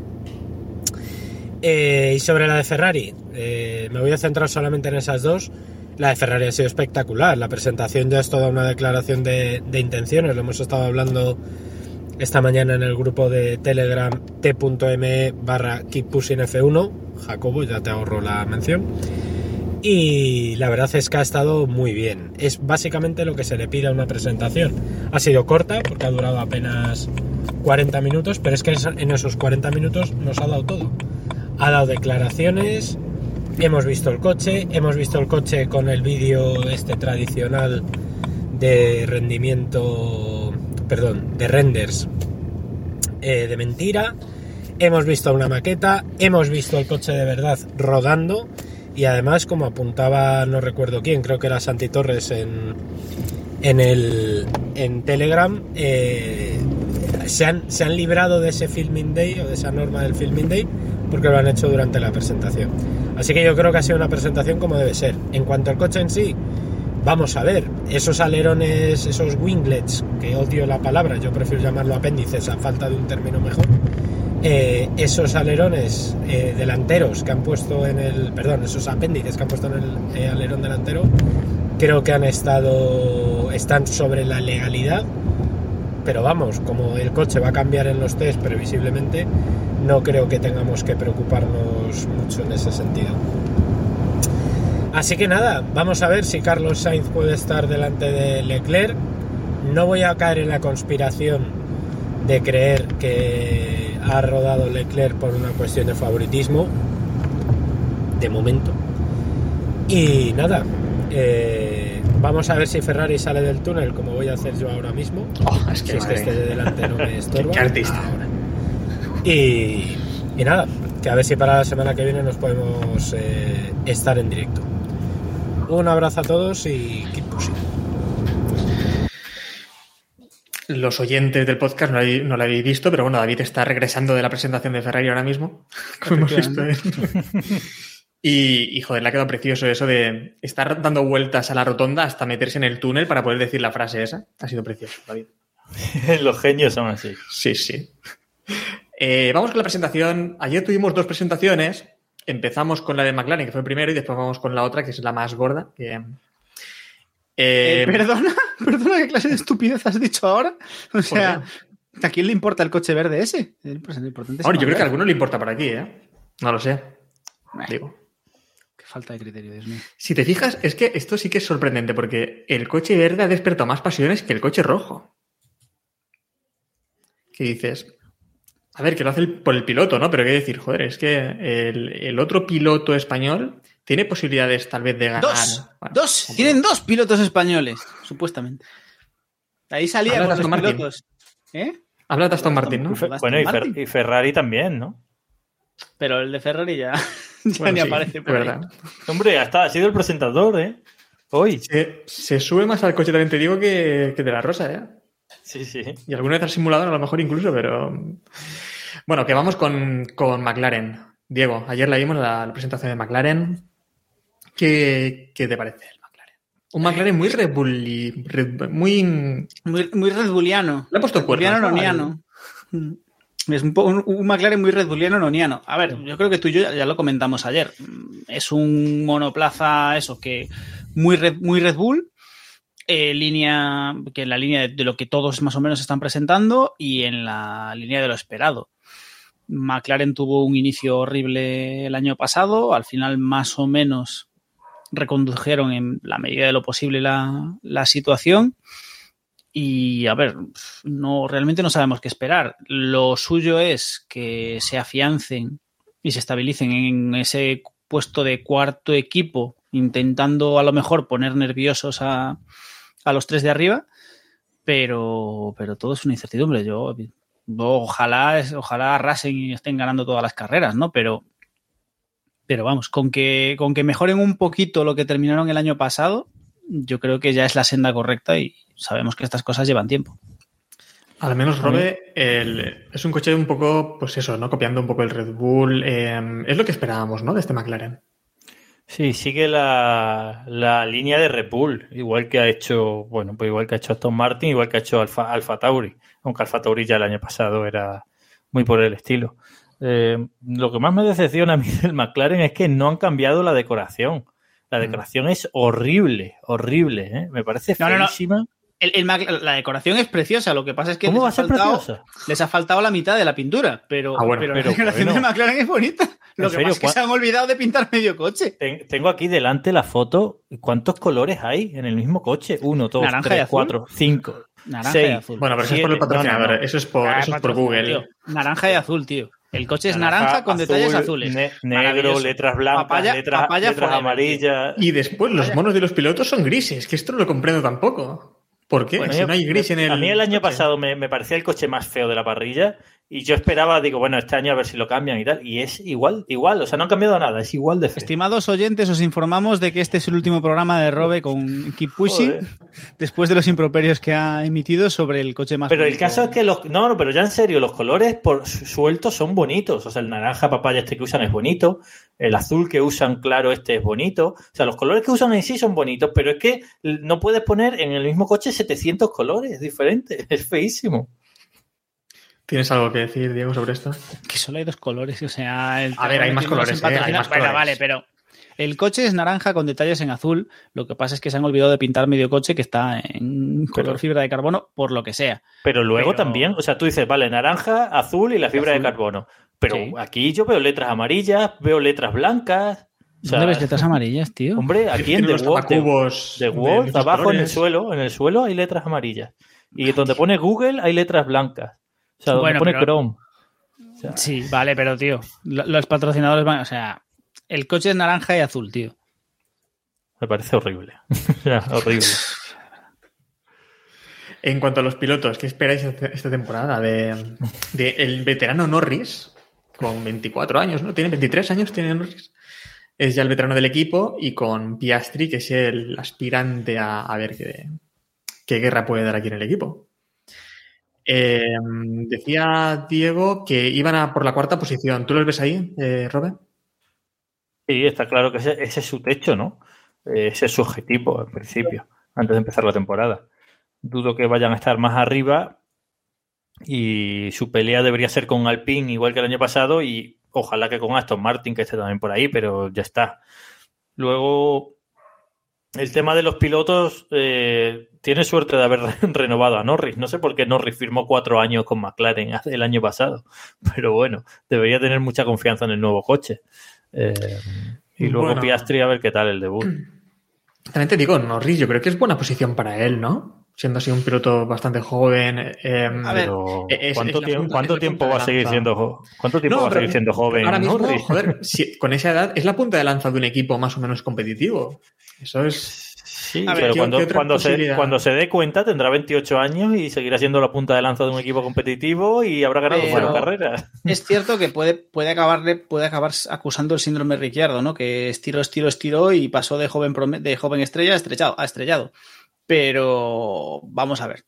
Eh, y sobre la de Ferrari, eh, me voy a centrar solamente en esas dos. La de Ferrari ha sido espectacular. La presentación ya es toda una declaración de, intenciones. Lo hemos estado hablando esta mañana en el grupo de Telegram t.me barra Keep Pushing F1. Jacobo, ya te ahorro la mención. Y la verdad es que ha estado muy bien. Es básicamente lo que se le pide a una presentación. Ha sido corta porque ha durado apenas 40 minutos, pero es que en esos 40 minutos nos ha dado todo. Ha dado declaraciones, hemos visto el coche, hemos visto el coche con el vídeo este tradicional de rendimiento, perdón, de renders eh, de mentira, hemos visto una maqueta, hemos visto el coche de verdad rodando y además como apuntaba no recuerdo quién, creo que era Santi Torres en, en, el, en Telegram, eh, se, han, se han librado de ese filming day o de esa norma del filming day porque lo han hecho durante la presentación. Así que yo creo que ha sido una presentación como debe ser. En cuanto al coche en sí, vamos a ver, esos alerones, esos winglets, que odio la palabra, yo prefiero llamarlo apéndices a falta de un término mejor, eh, esos alerones eh, delanteros que han puesto en el, perdón, esos apéndices que han puesto en el eh, alerón delantero, creo que han estado, están sobre la legalidad, pero vamos, como el coche va a cambiar en los test previsiblemente, no creo que tengamos que preocuparnos mucho en ese sentido. Así que nada, vamos a ver si Carlos Sainz puede estar delante de Leclerc. No voy a caer en la conspiración de creer que ha rodado Leclerc por una cuestión de favoritismo, de momento. Y nada, eh, vamos a ver si Ferrari sale del túnel, como voy a hacer yo ahora mismo. Oh, es que, si es que este de delante no me estorba. Qué artista. Ahora. Y, y, nada, que a ver si para la semana que viene nos podemos eh, estar en directo. Un abrazo a todos y keep pushing. Los oyentes del podcast no, hay, no lo habéis visto, pero bueno, David está regresando de la presentación de Ferrari ahora mismo. Como hemos visto. Y, y, joder, le ha quedado precioso eso de estar dando vueltas a la rotonda hasta meterse en el túnel para poder decir la frase esa. Ha sido precioso, David. Los genios son así. Sí, sí. Eh, vamos con la presentación. Ayer tuvimos dos presentaciones. Empezamos con la de McLaren, que fue el primero, y después vamos con la otra, que es la más gorda. Que, eh, eh, perdona, perdona, ¿qué clase de estupidez has dicho ahora? O sea, ¿a quién le importa el coche verde ese? Pues el importante es Ahora, yo creo que a alguno le importa por aquí, ¿eh? No lo sé. Digo. Falta de criterio, Dios mío. Si te fijas, es que esto sí que es sorprendente, porque el coche verde ha despertado más pasiones que el coche rojo. ¿Qué dices? A ver, que lo hace el, por el piloto, ¿no? Pero qué decir, joder, es que el, el, otro piloto español tiene posibilidades tal vez de ganar. Dos, bueno, dos, ¿cómo? tienen dos pilotos españoles, supuestamente. Ahí salían los pilotos. ¿Eh? Habla de Aston Martin, ¿no? Bueno, y, Fer y, Ferrari también, ¿no? Pero el de Ferrari ya, ya bueno, ni sí, aparece. Por verdad. Hombre, hasta ha sido el presentador, ¿eh? Hoy. Se, se, sube más al coche, también te digo, que, que de la Rosa, ¿eh? Sí, sí. Y alguna vez al simulador a lo mejor incluso, pero... Bueno, que vamos con, con McLaren. Diego, ayer la vimos la, la presentación de McLaren. ¿Qué, ¿Qué, te parece el McLaren? Un McLaren muy Red Bull... Red, muy... muy... Muy Red Bulliano. Le ha puesto cuernos. Red. Es un, un, un, McLaren muy Red Bulliano noniano. A ver, yo creo que tú y yo ya, ya lo comentamos ayer. Es un monoplaza, eso, que muy Red, muy Red Bull, eh, línea, que en la línea de, de, lo que todos más o menos están presentando y en la línea de lo esperado. McLaren tuvo un inicio horrible el año pasado, al final más o menos recondujeron en la medida de lo posible la, la situación y a ver, no realmente no sabemos qué esperar. Lo suyo es que se afiancen y se estabilicen en ese puesto de cuarto equipo, intentando a lo mejor poner nerviosos a, a los tres de arriba, pero, pero todo es una incertidumbre. Yo, ojalá, ojalá arrasen y estén ganando todas las carreras, ¿no? Pero, pero vamos, con que, con que mejoren un poquito lo que terminaron el año pasado, yo creo que ya es la senda correcta y sabemos que estas cosas llevan tiempo. Al menos Robe el, es un coche un poco, pues eso, ¿no? Copiando un poco el Red Bull. eh, es lo que esperábamos, ¿no? De este McLaren. Sí, sigue la, la línea de Red Bull, igual que ha hecho, bueno, pues igual que ha hecho Aston Martin, igual que ha hecho Alfa, Alfa Tauri, aunque Alfa Tauri ya el año pasado era muy por el estilo. Eh, lo que más me decepciona a mí del McLaren es que no han cambiado la decoración. La Mm. decoración es horrible, horrible, ¿eh? Me parece No, no, no. feísima. El- el Mac- la decoración es preciosa, lo que pasa es que ¿Cómo les, va a ha ser faltado, preciosa? les ha faltado la mitad de la pintura, pero, Ah, bueno, pero, pero la decoración bueno. de McLaren es bonita. Lo ¿En que serio? pasa es que ¿Cuál- se han olvidado de pintar medio coche. Ten- Tengo aquí delante la foto. ¿Cuántos colores hay en el mismo coche? Uno, dos, Naranja y tres, azul. cuatro, cinco, Naranja seis. y azul. Bueno, pero eso es por el patrocinador. No, no, no. Eso es por, Ah, eso es por patrocinador, Google. tío. Naranja y azul, tío. El coche es naranja, con azul, detalles azules. ne- negro, letras blancas, Papaya- letras, papaya letras forever, amarillas. Y después los monos de los pilotos son grises, que esto no lo comprendo tampoco. ¿Por qué? Bueno, si yo- no hay gris en el. A mí el año coche. pasado me, me parecía el coche más feo de la parrilla y yo esperaba, digo, bueno, este año a ver si lo cambian y tal. Y es igual, igual, o sea, no han cambiado nada, es igual de feo. Estimados oyentes, os informamos de que este es el último programa de Robe con Keep Pushing, Joder. después de los improperios que ha emitido sobre el coche más Pero el caso es que los. No, no, pero ya en serio, los colores por su- sueltos son bonitos. O sea, el naranja papaya este que usan es bonito. El azul que usan claro este es bonito. O sea, los colores que usan en sí son bonitos, pero es que no puedes poner en el mismo coche 700 colores diferentes. Es feísimo. ¿Tienes algo que decir, Diego, sobre esto? Que solo hay dos colores, o sea... el A ver, hay más colores, eh, hay más Bueno, colores. vale, pero... El coche es naranja con detalles en azul. Lo que pasa es que se han olvidado de pintar medio coche que está en color Pero- fibra de carbono, por lo que sea. Pero luego Pero- también, o sea, tú dices, vale, naranja, azul y la fibra Azul. de carbono. Pero Sí. aquí yo veo letras amarillas, veo letras blancas. O sea, ¿Dónde ves letras amarillas, tío? Hombre, aquí en The de, de Wall, muchos abajo en el suelo, en el suelo hay letras amarillas. Y donde pone Google hay letras blancas. O sea, donde Bueno, pone pero- Chrome. Sí, vale, pero tío, lo- los patrocinadores van... O sea, el coche es naranja y azul, tío. Me parece horrible. O sea, horrible. En cuanto a los pilotos, ¿qué esperáis esta temporada? De, de el veterano Norris, con 24 años, ¿no? Tiene 23 años, tiene Norris. Es ya el veterano del equipo y con Piastri, que es el aspirante a, a ver qué, qué guerra puede dar aquí en el equipo. Eh, decía Diego que iban a por la cuarta posición. ¿Tú los ves ahí, eh, Robert? Sí, está claro que ese, es su techo, ¿no? Ese es su objetivo, en principio, antes de empezar la temporada. Dudo que vayan a estar más arriba y su pelea debería ser con Alpine igual que el año pasado y ojalá que con Aston Martin, que esté también por ahí, pero ya está. Luego, el tema de los pilotos, eh, tiene suerte de haber renovado a Norris. No sé por qué Norris firmó cuatro años con McLaren el año pasado, pero bueno, debería tener mucha confianza en el nuevo coche. Eh, y luego Bueno. Piastri a ver qué tal el debut. También te digo, Norris, yo creo que es buena posición para él, ¿no? Siendo así un piloto bastante joven. eh, A ver, Pero es- ¿cuánto, es tiempo, punta- cuánto va a seguir siendo cuánto tiempo No, va a seguir siendo joven Ahora mismo, Norris? joder, si- con esa edad es la punta de lanza de un equipo más o menos competitivo. Eso es. Sí, A pero ¿qué- cuando, cuando, se, cuando se dé cuenta tendrá 28 años y seguirá siendo la punta de lanza de un equipo competitivo y habrá ganado Pero- cuatro carreras. Es cierto que puede, puede, acabarle, puede acabar acusando el síndrome Ricciardo, ¿no? Que estiró, estiró, estiró y pasó de joven, de joven estrella a estrellado, a estrellado. Pero vamos a ver.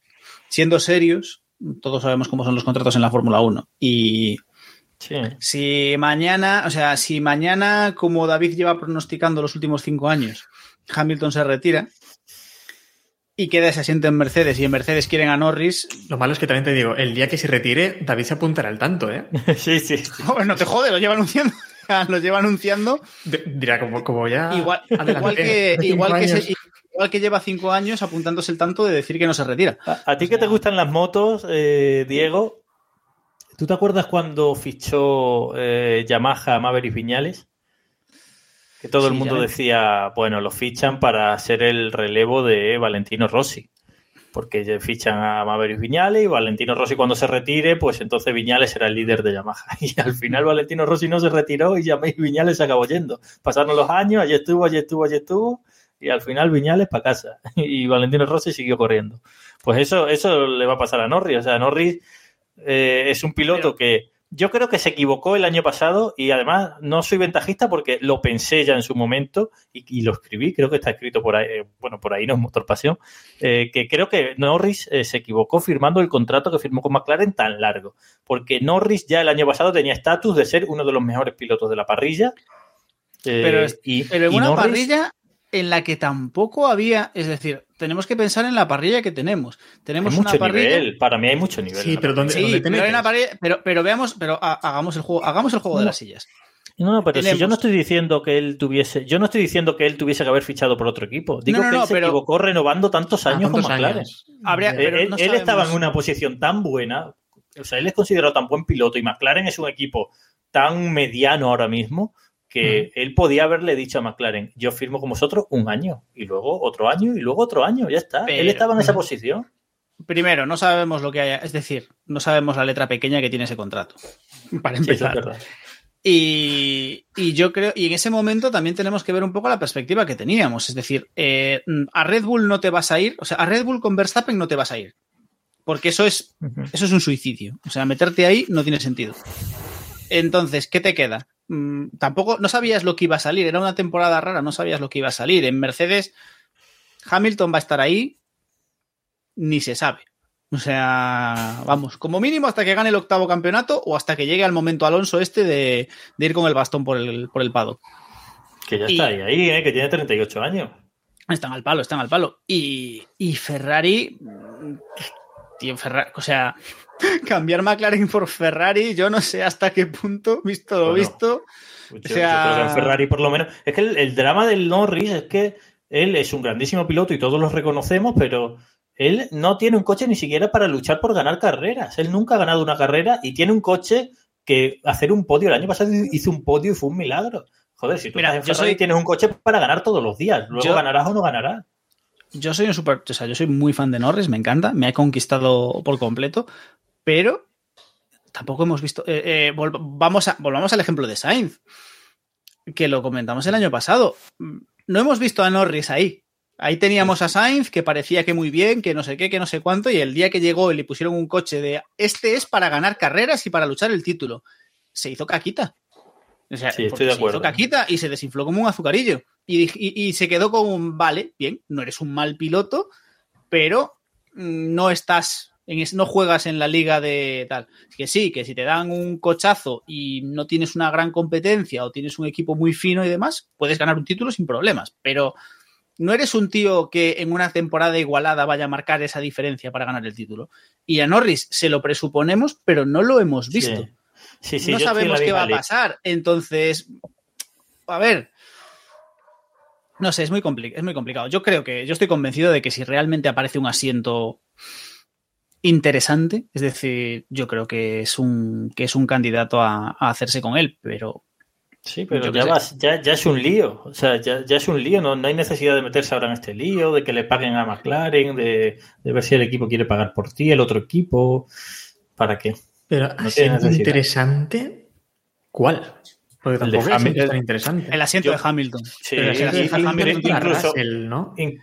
Siendo serios, todos sabemos cómo son los contratos en la Fórmula 1. Y Sí. si mañana, o sea, si mañana, como David lleva pronosticando los últimos cinco años, Hamilton se retira y queda ese asiento en Mercedes y en Mercedes quieren a Norris, Lo malo es que también te digo, el día que se retire, David se apuntará al tanto, ¿eh? sí, sí. Joder, no te jode, lo lleva anunciando. lo lleva anunciando. De- dirá, como, como ya. Igual, que, igual, que se- igual que lleva cinco años apuntándose el tanto de decir que no se retira. A, a ti que te gustan las motos, eh, Diego, ¿tú te acuerdas cuando fichó eh, Yamaha a Maverick Viñales? Que todo el mundo decía, bueno, lo fichan para ser el relevo de Valentino Rossi. Porque fichan a Maverick Viñales y Valentino Rossi cuando se retire, pues entonces Viñales será el líder de Yamaha. Y al final Valentino Rossi no se retiró y Yamaha Viñales se acabó yendo. Pasaron los años, allí estuvo, allí estuvo, allí estuvo y al final Viñales para casa y Valentino Rossi siguió corriendo. Pues eso, eso le va a pasar a Norris. O sea, Norris eh, es un piloto que yo creo que se equivocó el año pasado y además no soy ventajista porque lo pensé ya en su momento y, lo escribí, creo que está escrito por ahí, eh, bueno, por ahí no es Motor Pasión, eh, que creo que Norris eh, se equivocó firmando el contrato que firmó con McLaren tan largo, porque Norris ya el año pasado tenía estatus de ser uno de los mejores pilotos de la parrilla. pero, pero en una parrilla en la que tampoco había, es decir, tenemos que pensar en la parrilla que tenemos. Tenemos mucho una parrilla. Nivel. Para mí hay mucho nivel. Sí, pero ¿dónde, Sí, dónde te pero, hay metes? una parrilla- pero, pero veamos, pero ha- hagamos el juego, hagamos el juego de las sillas. No, no, pero si yo no estoy diciendo que él tuviese, yo no estoy diciendo que él tuviese que haber fichado por otro equipo. Digo No, no, que él no, se pero- equivocó renovando tantos Ah, años con ¿cuántos McLaren. años? Habría- Eh, pero él no él estaba en una posición tan buena, o sea, él es considerado tan buen piloto y McLaren es un equipo tan mediano ahora mismo que él podía haberle dicho a McLaren, yo firmo con vosotros un año y luego otro año y luego otro año, ya está. Pero- él estaba en esa posición. Primero, no sabemos lo que haya, es decir, no sabemos la letra pequeña que tiene ese contrato. Para empezar. Y, y yo creo, y en ese momento también tenemos que ver un poco la perspectiva que teníamos. Es decir, eh, a Red Bull no te vas a ir, o sea, a Red Bull con Verstappen no te vas a ir. Porque eso es, eso es un suicidio. O sea, meterte ahí no tiene sentido. Entonces, ¿qué te queda? Mm, tampoco, no sabías lo que iba a salir. Era una temporada rara, no sabías lo que iba a salir. En Mercedes, Hamilton va a estar ahí, ni se sabe. O sea, vamos, como mínimo hasta que gane el octavo campeonato o hasta que llegue al momento Alonso este de, de ir con el bastón por el, por el paddock. Que ya Y- está ahí, ahí eh, que tiene 38 años. Están al palo, están al palo. Y, y Ferrari, tío, Ferrari, o sea, cambiar McLaren por Ferrari, yo no sé hasta qué punto, visto lo Bueno, visto. Yo, O yo sea- creo que en Ferrari por lo menos. Es que el, el drama del Norris es que él es un grandísimo piloto y todos lo reconocemos, pero él no tiene un coche ni siquiera para luchar por ganar carreras. Él nunca ha ganado una carrera y tiene un coche que hacer un podio. El año pasado hizo un podio y fue un milagro. Joder, si tú Mira, estás en yo Ferrari soy- tienes un coche para ganar todos los días. Luego Yo- ganarás o no ganarás. Yo soy un super, o sea, yo soy muy fan de Norris, me encanta, me ha conquistado por completo, pero tampoco hemos visto. eh, eh, vamos a, volvamos al ejemplo de Sainz, que lo comentamos el año pasado. No hemos visto a Norris ahí. Ahí teníamos a Sainz, que parecía que muy bien, que no sé qué, que no sé cuánto, y el día que llegó y le pusieron un coche de este es para ganar carreras y para luchar el título, se hizo caquita. O sea, Sí, estoy se hizo caquita y se desinfló como un azucarillo. Y, dij- y- y se quedó con un, vale, bien, no eres un mal piloto, pero mm, no estás, en es- no juegas en la liga de tal. Que sí, que si te dan un cochazo y no tienes una gran competencia o tienes un equipo muy fino y demás, puedes ganar un título sin problemas, pero no eres un tío que en una temporada igualada vaya a marcar esa diferencia para ganar el título. Y a Norris se lo presuponemos, pero no lo hemos visto. Sí, sí, sí, no sabemos qué va a pasar. Entonces, a ver. No sé, es muy, compli- es muy complicado. Yo creo que, yo estoy convencido de que si realmente aparece un asiento interesante, es decir, yo creo que es un, que es un candidato a, a hacerse con él, pero Sí, pero ya, vas- ya, ya es un lío. O sea, ya, ya es un lío. No, no hay necesidad de meterse ahora en este lío, de que le paguen a McLaren, de, de ver si el equipo quiere pagar por ti, el otro equipo. ¿Para qué? Pero No interesante, ¿cuál? Porque El tampoco es Hamilton. tan interesante. el asiento Yo- de Hamilton. Sí, Pero Pero si el el asiento de Hamilton incluso- Russell, ¿no? In-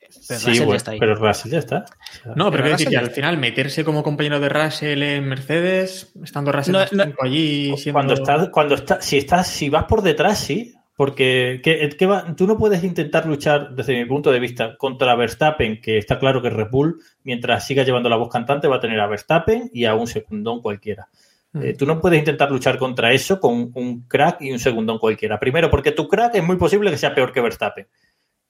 Pero sí, Russell ya bueno, está ahí. pero Russell ya está. O sea, No, pero Pero quiero decir que ya al final meterse como compañero de Russell en Mercedes, estando Russell No, no. allí, siendo... Cuando estás, cuando estás, si estás, si vas por detrás, sí. Porque ¿qué- qué va? tú no puedes intentar luchar, desde mi punto de vista, contra Verstappen, que está claro que Red Bull, mientras siga llevando la voz cantante, va a tener a Verstappen y a un segundón cualquiera. Eh, tú no puedes intentar luchar contra eso con un crack y un segundón cualquiera. Primero, porque tu crack es muy posible que sea peor que Verstappen.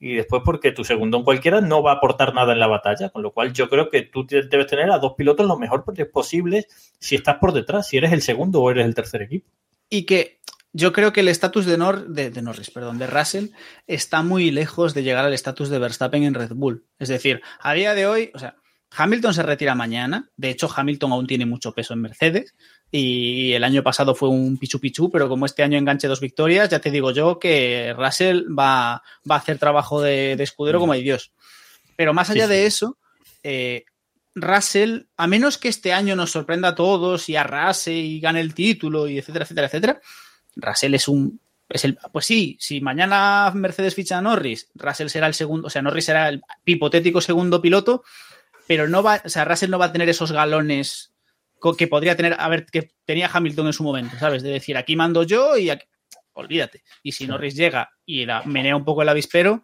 Y después, porque tu segundón cualquiera no va a aportar nada en la batalla. Con lo cual, yo creo que tú te- debes tener a dos pilotos lo mejor posibles si estás por detrás, si eres el segundo o eres el tercer equipo. Y que yo creo que el estatus de, Nor de, de Norris, perdón, de Russell, está muy lejos de llegar al estatus de Verstappen en Red Bull. Es decir, a día de hoy, o sea, Hamilton se retira mañana. De hecho, Hamilton aún tiene mucho peso en Mercedes. Y el año pasado fue un pichu pichu, pero como este año enganche dos victorias, ya te digo yo que Russell va, va a hacer trabajo de, de escudero como hay Dios. Pero más allá Sí, sí. de eso, eh, Russell, a menos que este año nos sorprenda a todos y arrase y gane el título y etcétera, etcétera, etcétera, Russell es un Es el, pues sí, si mañana Mercedes ficha a Norris, Russell será el segundo, o sea, Norris será el hipotético segundo piloto, pero no va, o sea, Russell no va a tener esos galones que podría tener, a ver, que tenía Hamilton en su momento, ¿sabes? De decir, aquí mando yo y aquí, olvídate. Y si Norris llega y la, menea un poco el avispero,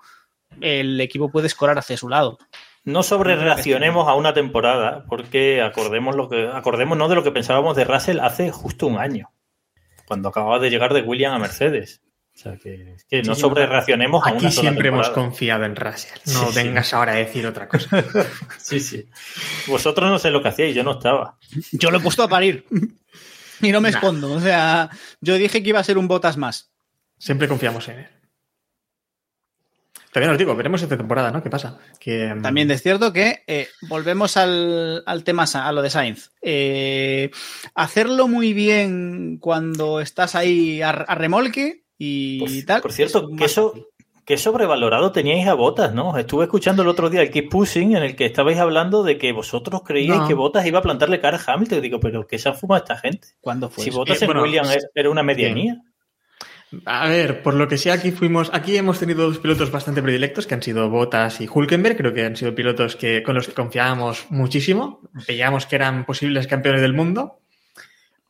el equipo puede escorar hacia su lado. No sobrereaccionemos a una temporada, porque acordemos lo que, acordémonos de lo que pensábamos de Russell hace justo un año, cuando acababa de llegar de William a Mercedes. O sea que, que no Sí, sobrereaccionemos a Aquí una siempre hemos confiado en Russell. No Sí, sí. vengas ahora a decir otra cosa. Sí, sí. Vosotros no sé lo que hacíais, yo no estaba. Yo lo he puesto a parir. Y no me Nah. escondo. O sea, yo dije que iba a ser un botas más. Siempre confiamos en él. Todavía os digo, veremos esta temporada, ¿no? ¿Qué pasa? Que, mm, También es cierto que eh, volvemos al, al tema, a lo de Sainz. Eh, hacerlo muy bien cuando estás ahí a, a remolque y Por, tal. por cierto, es que eso, que sobrevalorado teníais a Botas, ¿no? Estuve escuchando el otro día el Keep Pushing en el que estabais hablando de que vosotros creíais No. que Botas iba a plantarle cara a Hamilton. Y digo, pero ¿qué se ha fumado esta gente? ¿Cuándo fue? Si eso? Botas Eh, en bueno, Williams sí. era una medianía. A ver, por lo que sea, aquí fuimos. Aquí hemos tenido dos pilotos bastante predilectos, que han sido Bottas y Hulkenberg. Creo que han sido pilotos que, con los que confiábamos muchísimo. Veíamos que eran posibles campeones del mundo.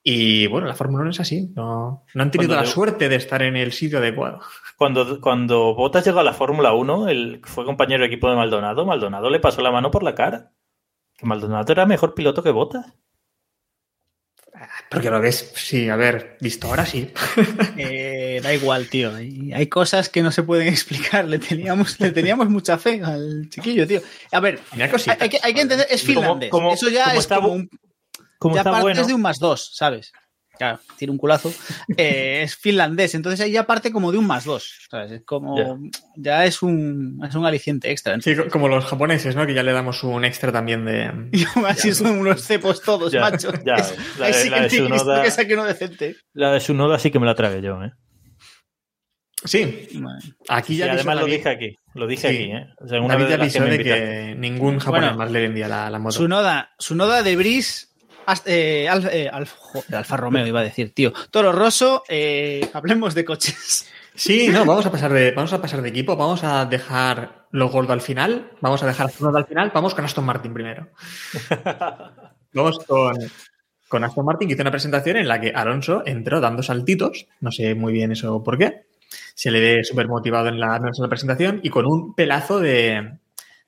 Y bueno, la Fórmula 1 es así. No, no han tenido Cuando la yo- suerte de estar en el sitio adecuado. Cuando, cuando Botas llegó a la Fórmula 1, el que fue compañero de equipo de Maldonado, Maldonado le pasó la mano por la cara. Que Maldonado era mejor piloto que Botas. Porque lo ves, sí, a ver, visto ahora sí. Eh, da igual, tío. Hay, hay cosas que no se pueden explicar. Le teníamos, le teníamos mucha fe al chiquillo, tío. A ver, hay, que, hay que entender, es finlandés. como- Eso ya como es está como un, Como ya está partes bueno. de un más dos, ¿sabes? Claro, tiene un culazo. Eh, es finlandés, entonces ahí ya parte como de un más dos, ¿sabes? Es como, ya es un, es un aliciente extra. Sí, co- como los japoneses, ¿no? Que ya le damos un extra también de. Y así son unos cepos todos, Ya, macho. ya, Es- la ahí sí la que de que saque uno decente. La de su noda sí que me la tragué yo, ¿eh? Sí, aquí Y ya además avisó lo dije aquí. Lo dije Sí. aquí, ¿eh? O sea, una David vez ya de que avisó me de invitaste. que ningún japonés Bueno. más le vendía la, la moto. Su noda, su noda de Bris, eh, Alfa, eh, Alfa- joder, Alfa Romeo iba a decir, tío. Toro Rosso, eh, hablemos de coches. Sí, no, vamos a pasar de, vamos a pasar de equipo, vamos a dejar lo gordo al final, vamos a dejar a al final, vamos con Aston Martin primero. Vamos con, con Aston Martin, que hizo una presentación en la que Alonso entró dando saltitos, no sé muy bien eso por qué, se le ve súper motivado en la, en la presentación y con un pelazo de,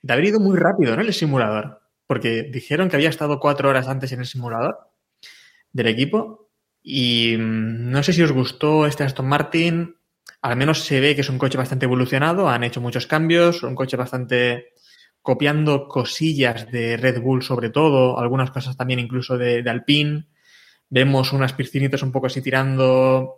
de haber ido muy rápido ¿no? en el simulador, porque dijeron que había estado cuatro horas antes en el simulador del equipo y mm, no sé si os gustó este Aston Martin, al menos se ve que es un coche bastante evolucionado, han hecho muchos cambios, un coche bastante copiando cosillas de Red Bull sobre todo, algunas cosas también incluso de, de Alpine. Vemos unas piscinitas un poco así tirando...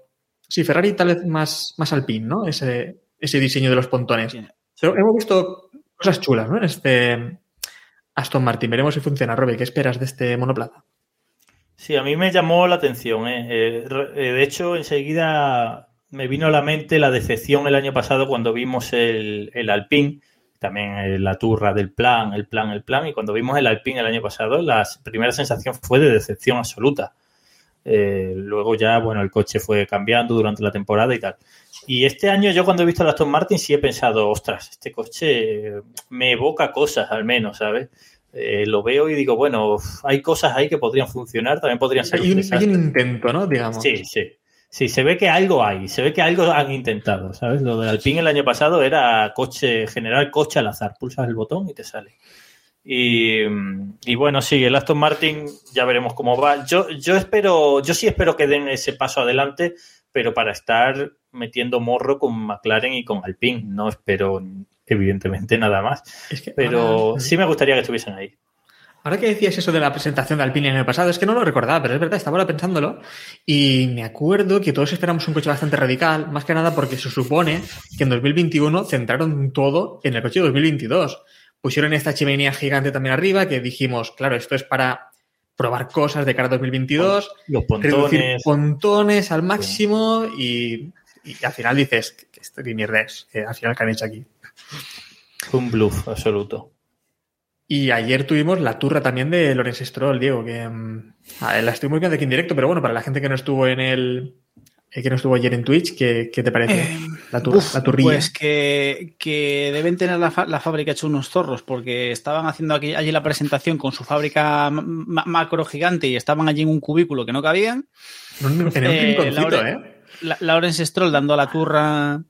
Sí, Ferrari tal vez más, más Alpine, ¿no? Ese, ese diseño de los pontones. Pero hemos visto cosas chulas, ¿no? En este Aston Martin. Veremos si funciona. Robbie, ¿qué esperas de este monoplaza? Sí, a mí me llamó la atención. ¿eh? Eh, eh, de hecho, enseguida me vino a la mente la decepción el año pasado cuando vimos el, el Alpine, también eh, la turra del plan, el plan, el plan, y cuando vimos el Alpine el año pasado, la primera sensación fue de decepción absoluta. Eh, luego ya, bueno, el coche fue cambiando durante la temporada y tal. Y este año yo cuando he visto el Aston Martin sí he pensado, ostras, este coche me evoca cosas al menos, ¿sabes? Eh, lo veo y digo, bueno, hay cosas ahí que podrían funcionar, también podrían ser Hay un, hay desastre. un intento, ¿no? Digamos. Sí, sí. Sí, se ve que algo hay, se ve que algo han intentado, ¿sabes? Lo del Alpine el año pasado era coche, generar coche al azar, pulsas el botón y te sale. Y, y bueno, sí, el Aston Martin ya veremos cómo va. Yo, yo espero, yo sí espero que den ese paso adelante, pero para estar metiendo morro con McLaren y con Alpine. No espero, evidentemente, nada más. Es que Pero ahora- sí me gustaría que estuviesen ahí. Ahora que decías eso de la presentación de Alpine en el pasado, es que no lo recordaba, pero es verdad, estaba ahora pensándolo. Y me acuerdo que todos esperamos un coche bastante radical, más que nada porque se supone que en 2021 centraron todo en el coche de 2022. Pusieron esta chimenea gigante también arriba, que dijimos, claro, esto es para probar cosas de cara a 2022, Los reducir pontones. pontones al máximo y, y al final dices, que, que esto qué mierda es, que al final que han hecho aquí. Un bluff absoluto. Y ayer tuvimos la turra también de Lorenz Stroll, Diego, que mm, la estuvimos viendo aquí en directo, pero bueno, para la gente que no estuvo en el eh, que no estuvo ayer en Twitch, ¿qué, qué te parece? Eh, la, tur uf, la turrilla. Pues que, que deben tener la, la fábrica hecho unos zorros, porque estaban haciendo aquí, allí la presentación con su fábrica ma- macro gigante y estaban allí en un cubículo que no cabían. En un, en un Eh, Laure- ¿eh? Lawrence Stroll dando la turra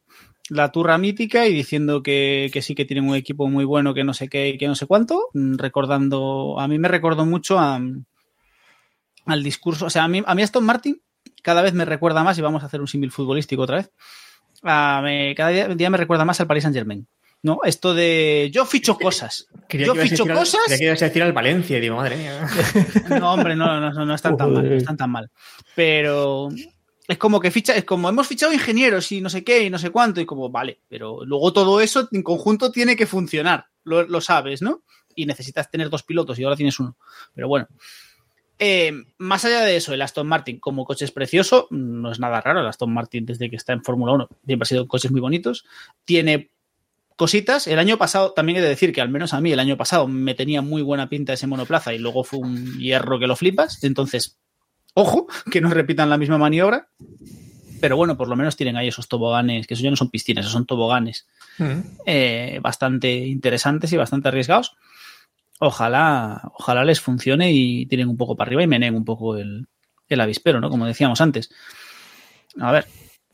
la turra mítica y diciendo que, que sí que tienen un equipo muy bueno, que no sé qué y que no sé cuánto, mm, recordando, a mí me recordó mucho a, al discurso, o sea, a mí, a mí Aston Martin cada vez me recuerda más, y vamos a hacer un símil futbolístico otra vez, a- me- cada día, día me recuerda más al Paris Saint Germain. ¿No? Esto de yo ficho cosas. Quería yo que a ficho al- cosas. quería que ibas a decir al Valencia y digo, madre mía. No, hombre, no, no, no, no están tan mal, no están tan mal. Pero es como que ficha, es como hemos fichado ingenieros y no sé qué y no sé cuánto, y como, vale, pero luego todo eso en conjunto tiene que funcionar, lo, lo sabes, ¿no? Y necesitas tener dos pilotos y ahora tienes uno. Pero bueno. Eh, más allá de eso, el Aston Martin como coche es precioso, no es nada raro. El Aston Martin desde que está en Fórmula 1 siempre ha sido coches muy bonitos. Tiene cositas. El año pasado, también he de decir que al menos a mí el año pasado me tenía muy buena pinta ese monoplaza y luego fue un hierro que lo flipas. Entonces, ojo, que no repitan la misma maniobra. Pero bueno, por lo menos tienen ahí esos toboganes, que eso ya no son piscinas, esos son toboganes eh, bastante interesantes y bastante arriesgados. Ojalá, ojalá les funcione y tiren un poco para arriba y meneen un poco el, el avispero, ¿no? Como decíamos antes. A ver,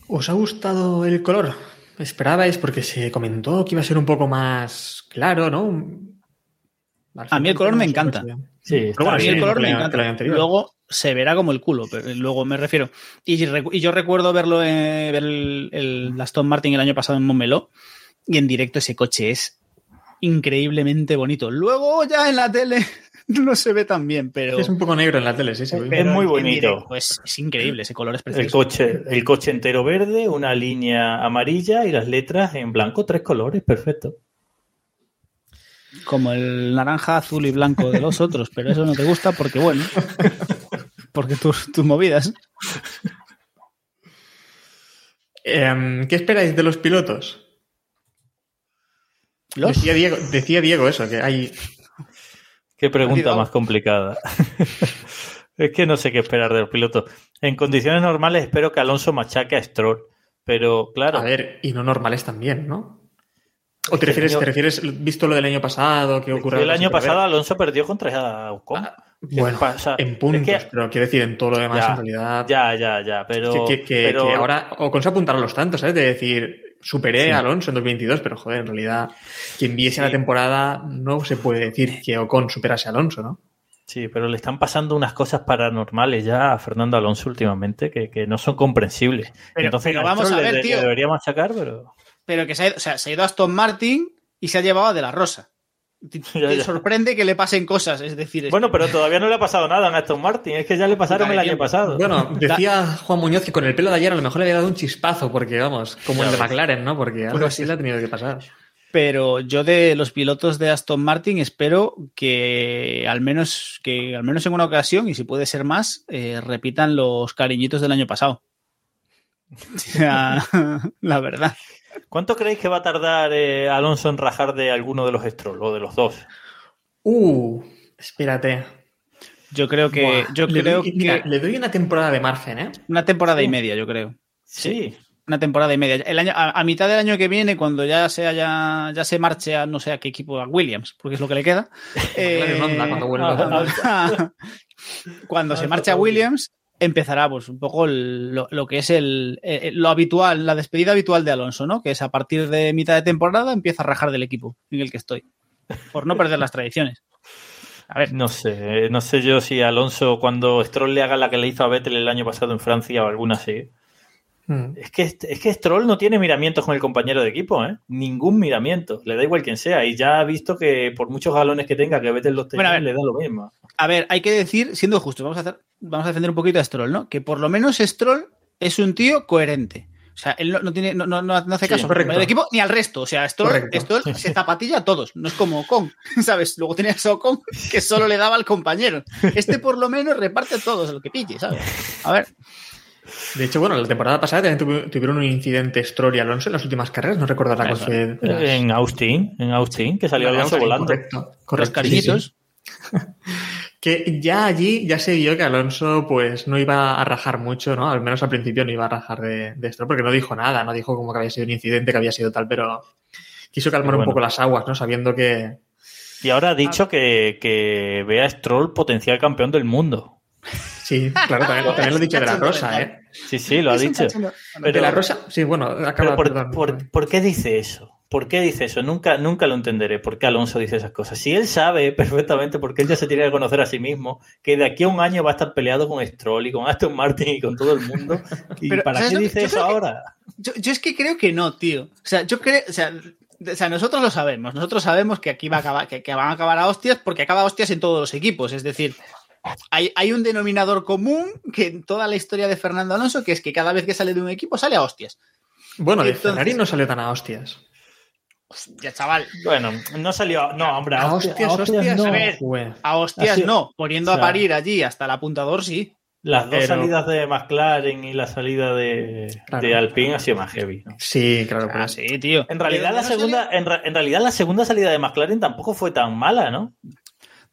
¿Os ha gustado el color? ¿Esperabais? Porque se comentó que iba a ser un poco más claro, ¿no? A mí el color me encanta. Sí, Pero está bueno, a mí el color me encanta. Luego se verá como el culo, pero luego me refiero. Y, yo recuerdo verlo en, ver el, el Aston Martin el año pasado en Montmeló y en directo ese coche es increíblemente bonito. Luego ya en la tele no se ve tan bien, pero... Es un poco negro en la tele, sí, sí. Es muy bonito. Pues es increíble, ese color es El precioso. coche, el coche entero verde, una línea amarilla y las letras en blanco, tres colores, perfecto. Como el naranja, azul y blanco de los otros, pero eso no te gusta porque, bueno, porque tus, tus movidas. Em, ¿Qué esperáis de los pilotos? ¿Los? Decía Diego, decía Diego eso, que hay... Qué pregunta más complicada. es que no sé qué esperar de los pilotos. En condiciones normales espero que Alonso machaque a Stroll, pero claro, A ver, y no normales también, ¿no? ¿O te refieres, te refieres, visto lo del año pasado, que ocurrió el año pasado Alonso perdió contra Ocon. Bueno, pasa? en puntos, Es que- pero quiero decir, en todo lo demás, Ya, en realidad... Ya, ya, ya, pero, que, que- que- pero- que ahora Ocon se apuntaron los tantos, ¿sabes? De decir, superé Sí. a Alonso en 2022, pero joder, en realidad, quien viese Sí. la temporada no se puede decir que Ocon superase a Alonso, ¿no? Sí, pero le están pasando unas cosas paranormales ya a Fernando Alonso últimamente que, que no son comprensibles. Pero- Entonces, pero vamos a ver, le- le tío. debería machacar, pero Pero que se ha, ido, o sea, se ha ido a Aston Martin y se ha llevado a De La Rosa. Te, Ya, te ya. sorprende que le pasen cosas, es decir... es bueno, pero todavía no le ha pasado nada a Aston Martin. Es que ya le pasaron el año tiempo. pasado. Bueno, decía Juan Muñoz que con el pelo de ayer a lo mejor le había dado un chispazo, porque vamos, como el de. McLaren, ¿no? Porque algo así le ha tenido que pasar. Pero yo de los pilotos de Aston Martin espero que al menos, que al menos en una ocasión, y si puede ser más, eh, repitan los cariñitos del año pasado. O sea, la verdad. ¿Cuánto creéis que va a tardar eh, Alonso en rajar de alguno de los Stroll o de los dos? Uh, espérate. Yo creo que, Buah, yo le creo doy- mira, que le doy una temporada de margen, ¿eh? una temporada y media, yo creo. Sí. Una temporada y media. El año, a, a mitad del año que viene, cuando ya se haya, ya se marche a no sé a qué equipo, a Williams, porque es lo que le queda. Honda, cuando vuelva. cuando se marche a Williams, empezará pues un poco el- lo, lo que es el, eh, lo habitual, la despedida habitual de Alonso, ¿no? Que es a partir de mitad de temporada empieza a rajar del equipo en el que estoy. Por no perder las tradiciones. A ver, No sé, no sé yo si Alonso, cuando Stroll le haga la que le hizo a Vettel el año pasado en Francia o alguna así. Mm. Es que, es que Stroll no tiene miramientos con el compañero de equipo, ¿eh? Ningún miramiento. Le da igual quien sea. Y ya ha visto que por muchos galones que tenga, que Vettel los tenga, Bueno, a ver. le da lo mismo. a ver, hay que decir, siendo justos, vamos a hacer, vamos a defender un poquito a Stroll, ¿no? Que por lo menos Stroll es un tío coherente. O sea, él no, no tiene, no, no, no hace Sí, caso correcto. al equipo ni al resto. O sea, Stroll. Stroll se zapatilla a todos. No es como Ocon, ¿sabes? Luego tenías a Ocon que solo le daba al compañero. Este por lo menos reparte a todos lo que pille, ¿sabes? A ver, De hecho, bueno, la temporada pasada también tuvi- tuvieron un incidente Stroll y Alonso en las últimas carreras, no recuerdo la de las- En Austin, en Austin, que salió Alonso volando. Correcto, los correcto, cariñitos. sí. Que ya allí ya se vio que Alonso pues no iba a rajar mucho, ¿no? Al menos al principio no iba a rajar de, de esto, porque no dijo nada, no dijo como que había sido un incidente, que había sido tal, pero quiso calmar Pero un poco las aguas, ¿no? Sabiendo que... Y ahora ha dicho que, que ve a Stroll potencial campeón del mundo. Sí, claro, también, también lo he dicho de la Rosa, ¿eh? Sí, sí, lo ha dicho. de la Rosa, sí, bueno, acaba, por, perdón. por- ¿por qué dice eso? ¿Por qué dice eso? Nunca, nunca lo entenderé. ¿Por qué Alonso dice esas cosas? Si él sabe perfectamente, porque él ya se tiene que conocer a sí mismo, que de aquí a un año va a estar peleado con Stroll y con Aston Martin y con todo el mundo. ¿Y Pero, para ¿sabes qué dice eso que- ahora? Yo, yo es que creo que no, tío. O sea, yo creo, o sea, o sea, nosotros lo sabemos. Nosotros sabemos que aquí va a acabar, que, que van a acabar a hostias porque acaba a hostias en todos los equipos. Es decir, hay, hay un denominador común que en toda la historia de Fernando Alonso, que es que cada vez que sale de un equipo sale a hostias. Bueno, de Entonces- Ferrari no salió tan a hostias. Ya, chaval. Bueno, no salió. No, hombre, A hostias, hostias, a hostias hostias, no. A ver, a hostias no. Poniendo o sea- a parir allí hasta el apuntador, sí. Las dos Pero- salidas de McLaren y la salida de, Claro. de Alpine ha sido más heavy. ¿no? Sí, claro. Ah, pues. sí, tío. En realidad, la no segunda, en realidad la segunda salida de McLaren tampoco fue tan mala, ¿no?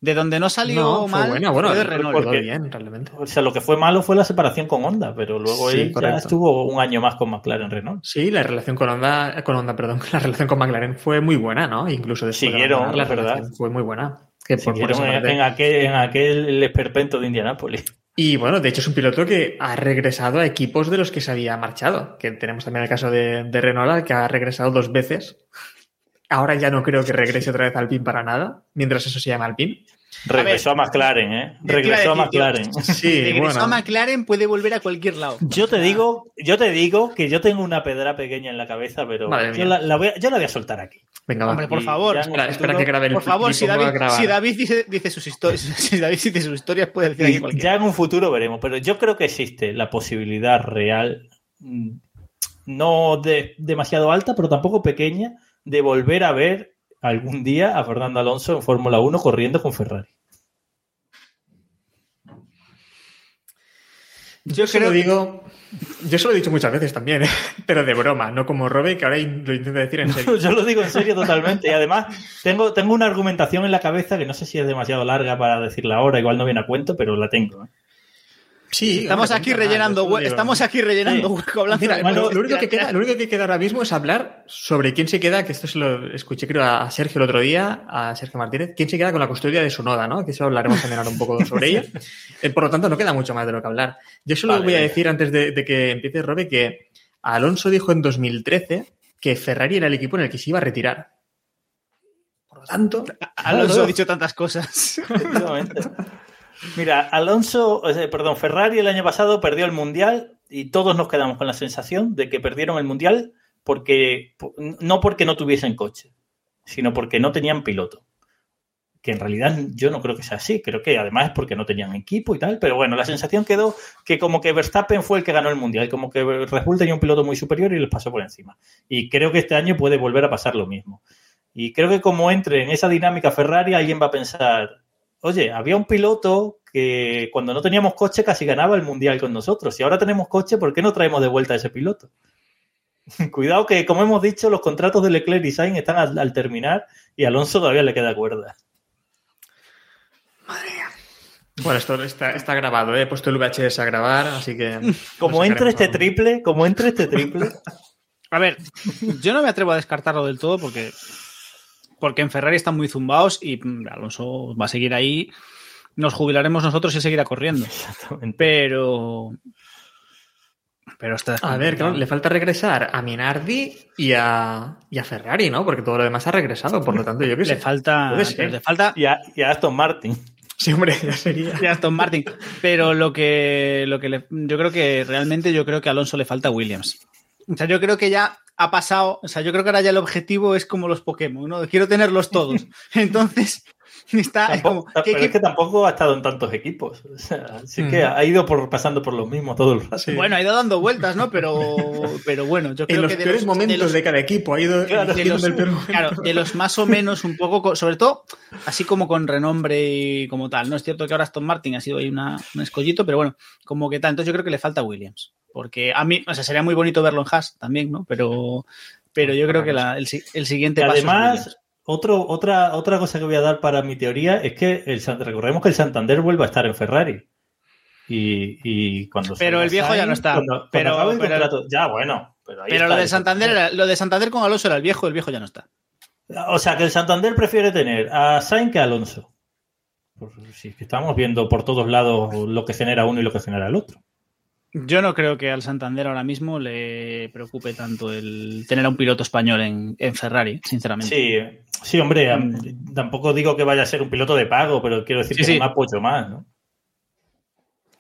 De donde no salió No, fue mal. buena, bueno, fue de Renault. porque- bien, realmente. O sea, lo que fue malo fue la separación con Honda, pero luego Sí, él ya estuvo un año más con McLaren Renault. Sí, la relación con Honda, con Honda, perdón, la relación con McLaren fue muy buena, ¿no? Incluso después Siguieron, de la verdad. fue muy buena. Que por- por en, parte- en aquel, en aquel esperpento de Indianápolis. Y bueno, de hecho es un piloto que ha regresado a equipos de los que se había marchado. Que tenemos también el caso de, de Renault, que ha regresado dos veces. Ahora ya no creo que regrese otra vez al PIN para nada, mientras eso se llama Alpine. Regresó a, McLaren, ¿eh? A Regresó a decir. McLaren. Sí, Regresó bueno. a McLaren, puede volver a cualquier lado. Yo te digo, yo te digo que yo tengo una pedra pequeña en la cabeza, pero yo la, la voy a, yo la voy a soltar aquí. Venga, va. Hombre, por Y favor. Espera, que grabe el Por favor, si a David, grabar. si David dice, dice sus historias, si David dice sus historias, puede decir aquí cualquier. Ya en un futuro veremos, pero yo creo que existe la posibilidad real, mm, no de- demasiado alta, pero tampoco pequeña, de volver a ver algún día a Fernando Alonso en Fórmula 1 corriendo con Ferrari. Yo se lo digo. Yo se lo he dicho muchas veces también, ¿eh? pero de broma, no como Robe, que ahora lo intenta decir en serio. Yo lo digo en serio totalmente. Y además, tengo, tengo una argumentación en la cabeza que no sé si es demasiado larga para decirla ahora, igual no viene a cuento, pero la tengo. ¿eh? Sí, Estamos hombre, aquí rellenando, estamos aquí rellenando Sí. hueco hablando Mira, de- bueno, lo, único que queda, lo único que queda ahora mismo es hablar sobre quién se queda, que esto se lo escuché creo a Sergio el otro día, a Sergio Martínez, quién se queda con la custodia de su noda, ¿no? Que eso hablaremos también ahora un poco sobre ella. Eh, Por lo tanto, no queda mucho más de lo que hablar. Yo solo Vale, voy a decir antes de, de que empiece Robe que Alonso dijo en 2013 que Ferrari era el equipo en el que se iba a retirar. Por lo tanto, Alonso ha dicho tantas cosas. Mira, Alonso, sea, perdón, Ferrari el año pasado perdió el Mundial y todos nos quedamos con la sensación de que perdieron el Mundial porque no porque no tuviesen coche, sino porque no tenían piloto. Que en realidad yo no creo que sea así, creo que además es porque no tenían equipo y tal, pero bueno, la sensación quedó que como que Verstappen fue el que ganó el Mundial, como que Red tenía un piloto muy superior y les pasó por encima. Y creo que este año puede volver a pasar lo mismo. Y creo que como entre en esa dinámica Ferrari, alguien va a pensar, oye, había un piloto que cuando no teníamos coche casi ganaba el mundial con nosotros. Y ahora tenemos coche, ¿por qué no traemos de vuelta a ese piloto? Cuidado que, como hemos dicho, los contratos de Leclerc y Sainz están al, al terminar y a Alonso todavía le queda cuerda. bueno, esto está, está grabado, ¿eh? he puesto el VHS a grabar, así que... Como entre este algo. triple, como entre este triple, A ver, yo no me atrevo a descartarlo del todo porque, porque en Ferrari están muy zumbados y mm, Alonso va a seguir ahí. Nos jubilaremos nosotros y seguirá corriendo. Pero. Pero está. A ver, claro, le falta regresar a Minardi y a, y a Ferrari, ¿no? Porque todo lo demás ha regresado, por lo tanto, yo qué sé. Le falta. Le falta. y a, y a Aston Martin. Sí, hombre, ya sería. y a Aston Martin. Pero lo que, lo que le- yo creo que realmente yo creo que a Alonso le falta Williams. O sea, yo creo que ya ha pasado. O sea, yo creo que ahora ya el objetivo es como los Pokémon, ¿no? Quiero tenerlos todos. Entonces, está. es Tampoco- como, ¿qué pero es que tampoco ha estado en tantos equipos. O sea, así que Mm. ha ido por, pasando por lo mismo todo el rato. Sí. Bueno, ha ido dando vueltas, ¿no? Pero, pero bueno, yo creo en los que de peores los- momentos de, de los- cada equipo ha ido Claro, de los, el peor momento. claro, de los más o menos un poco, co- sobre todo, así como con renombre y como tal. No es cierto que ahora Aston Martin ha sido ahí una, un escollito, pero bueno, como que tal. Entonces yo creo que le falta Williams. Porque a mí, o sea, sería muy bonito verlo en Haas también, ¿no? Pero, pero yo creo que la- el, el siguiente Y paso es además. Otro, otra, otra cosa que voy a dar para mi teoría es que el, recordemos que el Santander vuelve a estar en Ferrari. Y, y cuando pero el viejo Sainz, ya no está. cuando- pero, contrato- ya, bueno. Pero, ahí pero está lo de Santander era- lo de Santander con Alonso era el viejo, el viejo ya no está. O sea, que el Santander prefiere tener a Sainz que a Alonso. Sí, es que estamos viendo por todos lados lo que genera uno y lo que genera el otro. Yo no creo que al Santander ahora mismo le preocupe tanto el tener a un piloto español en, en Ferrari, sinceramente. Sí, sí, hombre, am- tampoco digo que vaya a ser un piloto de pago, pero quiero decir Sí, que sí. me apoyo más, ¿no?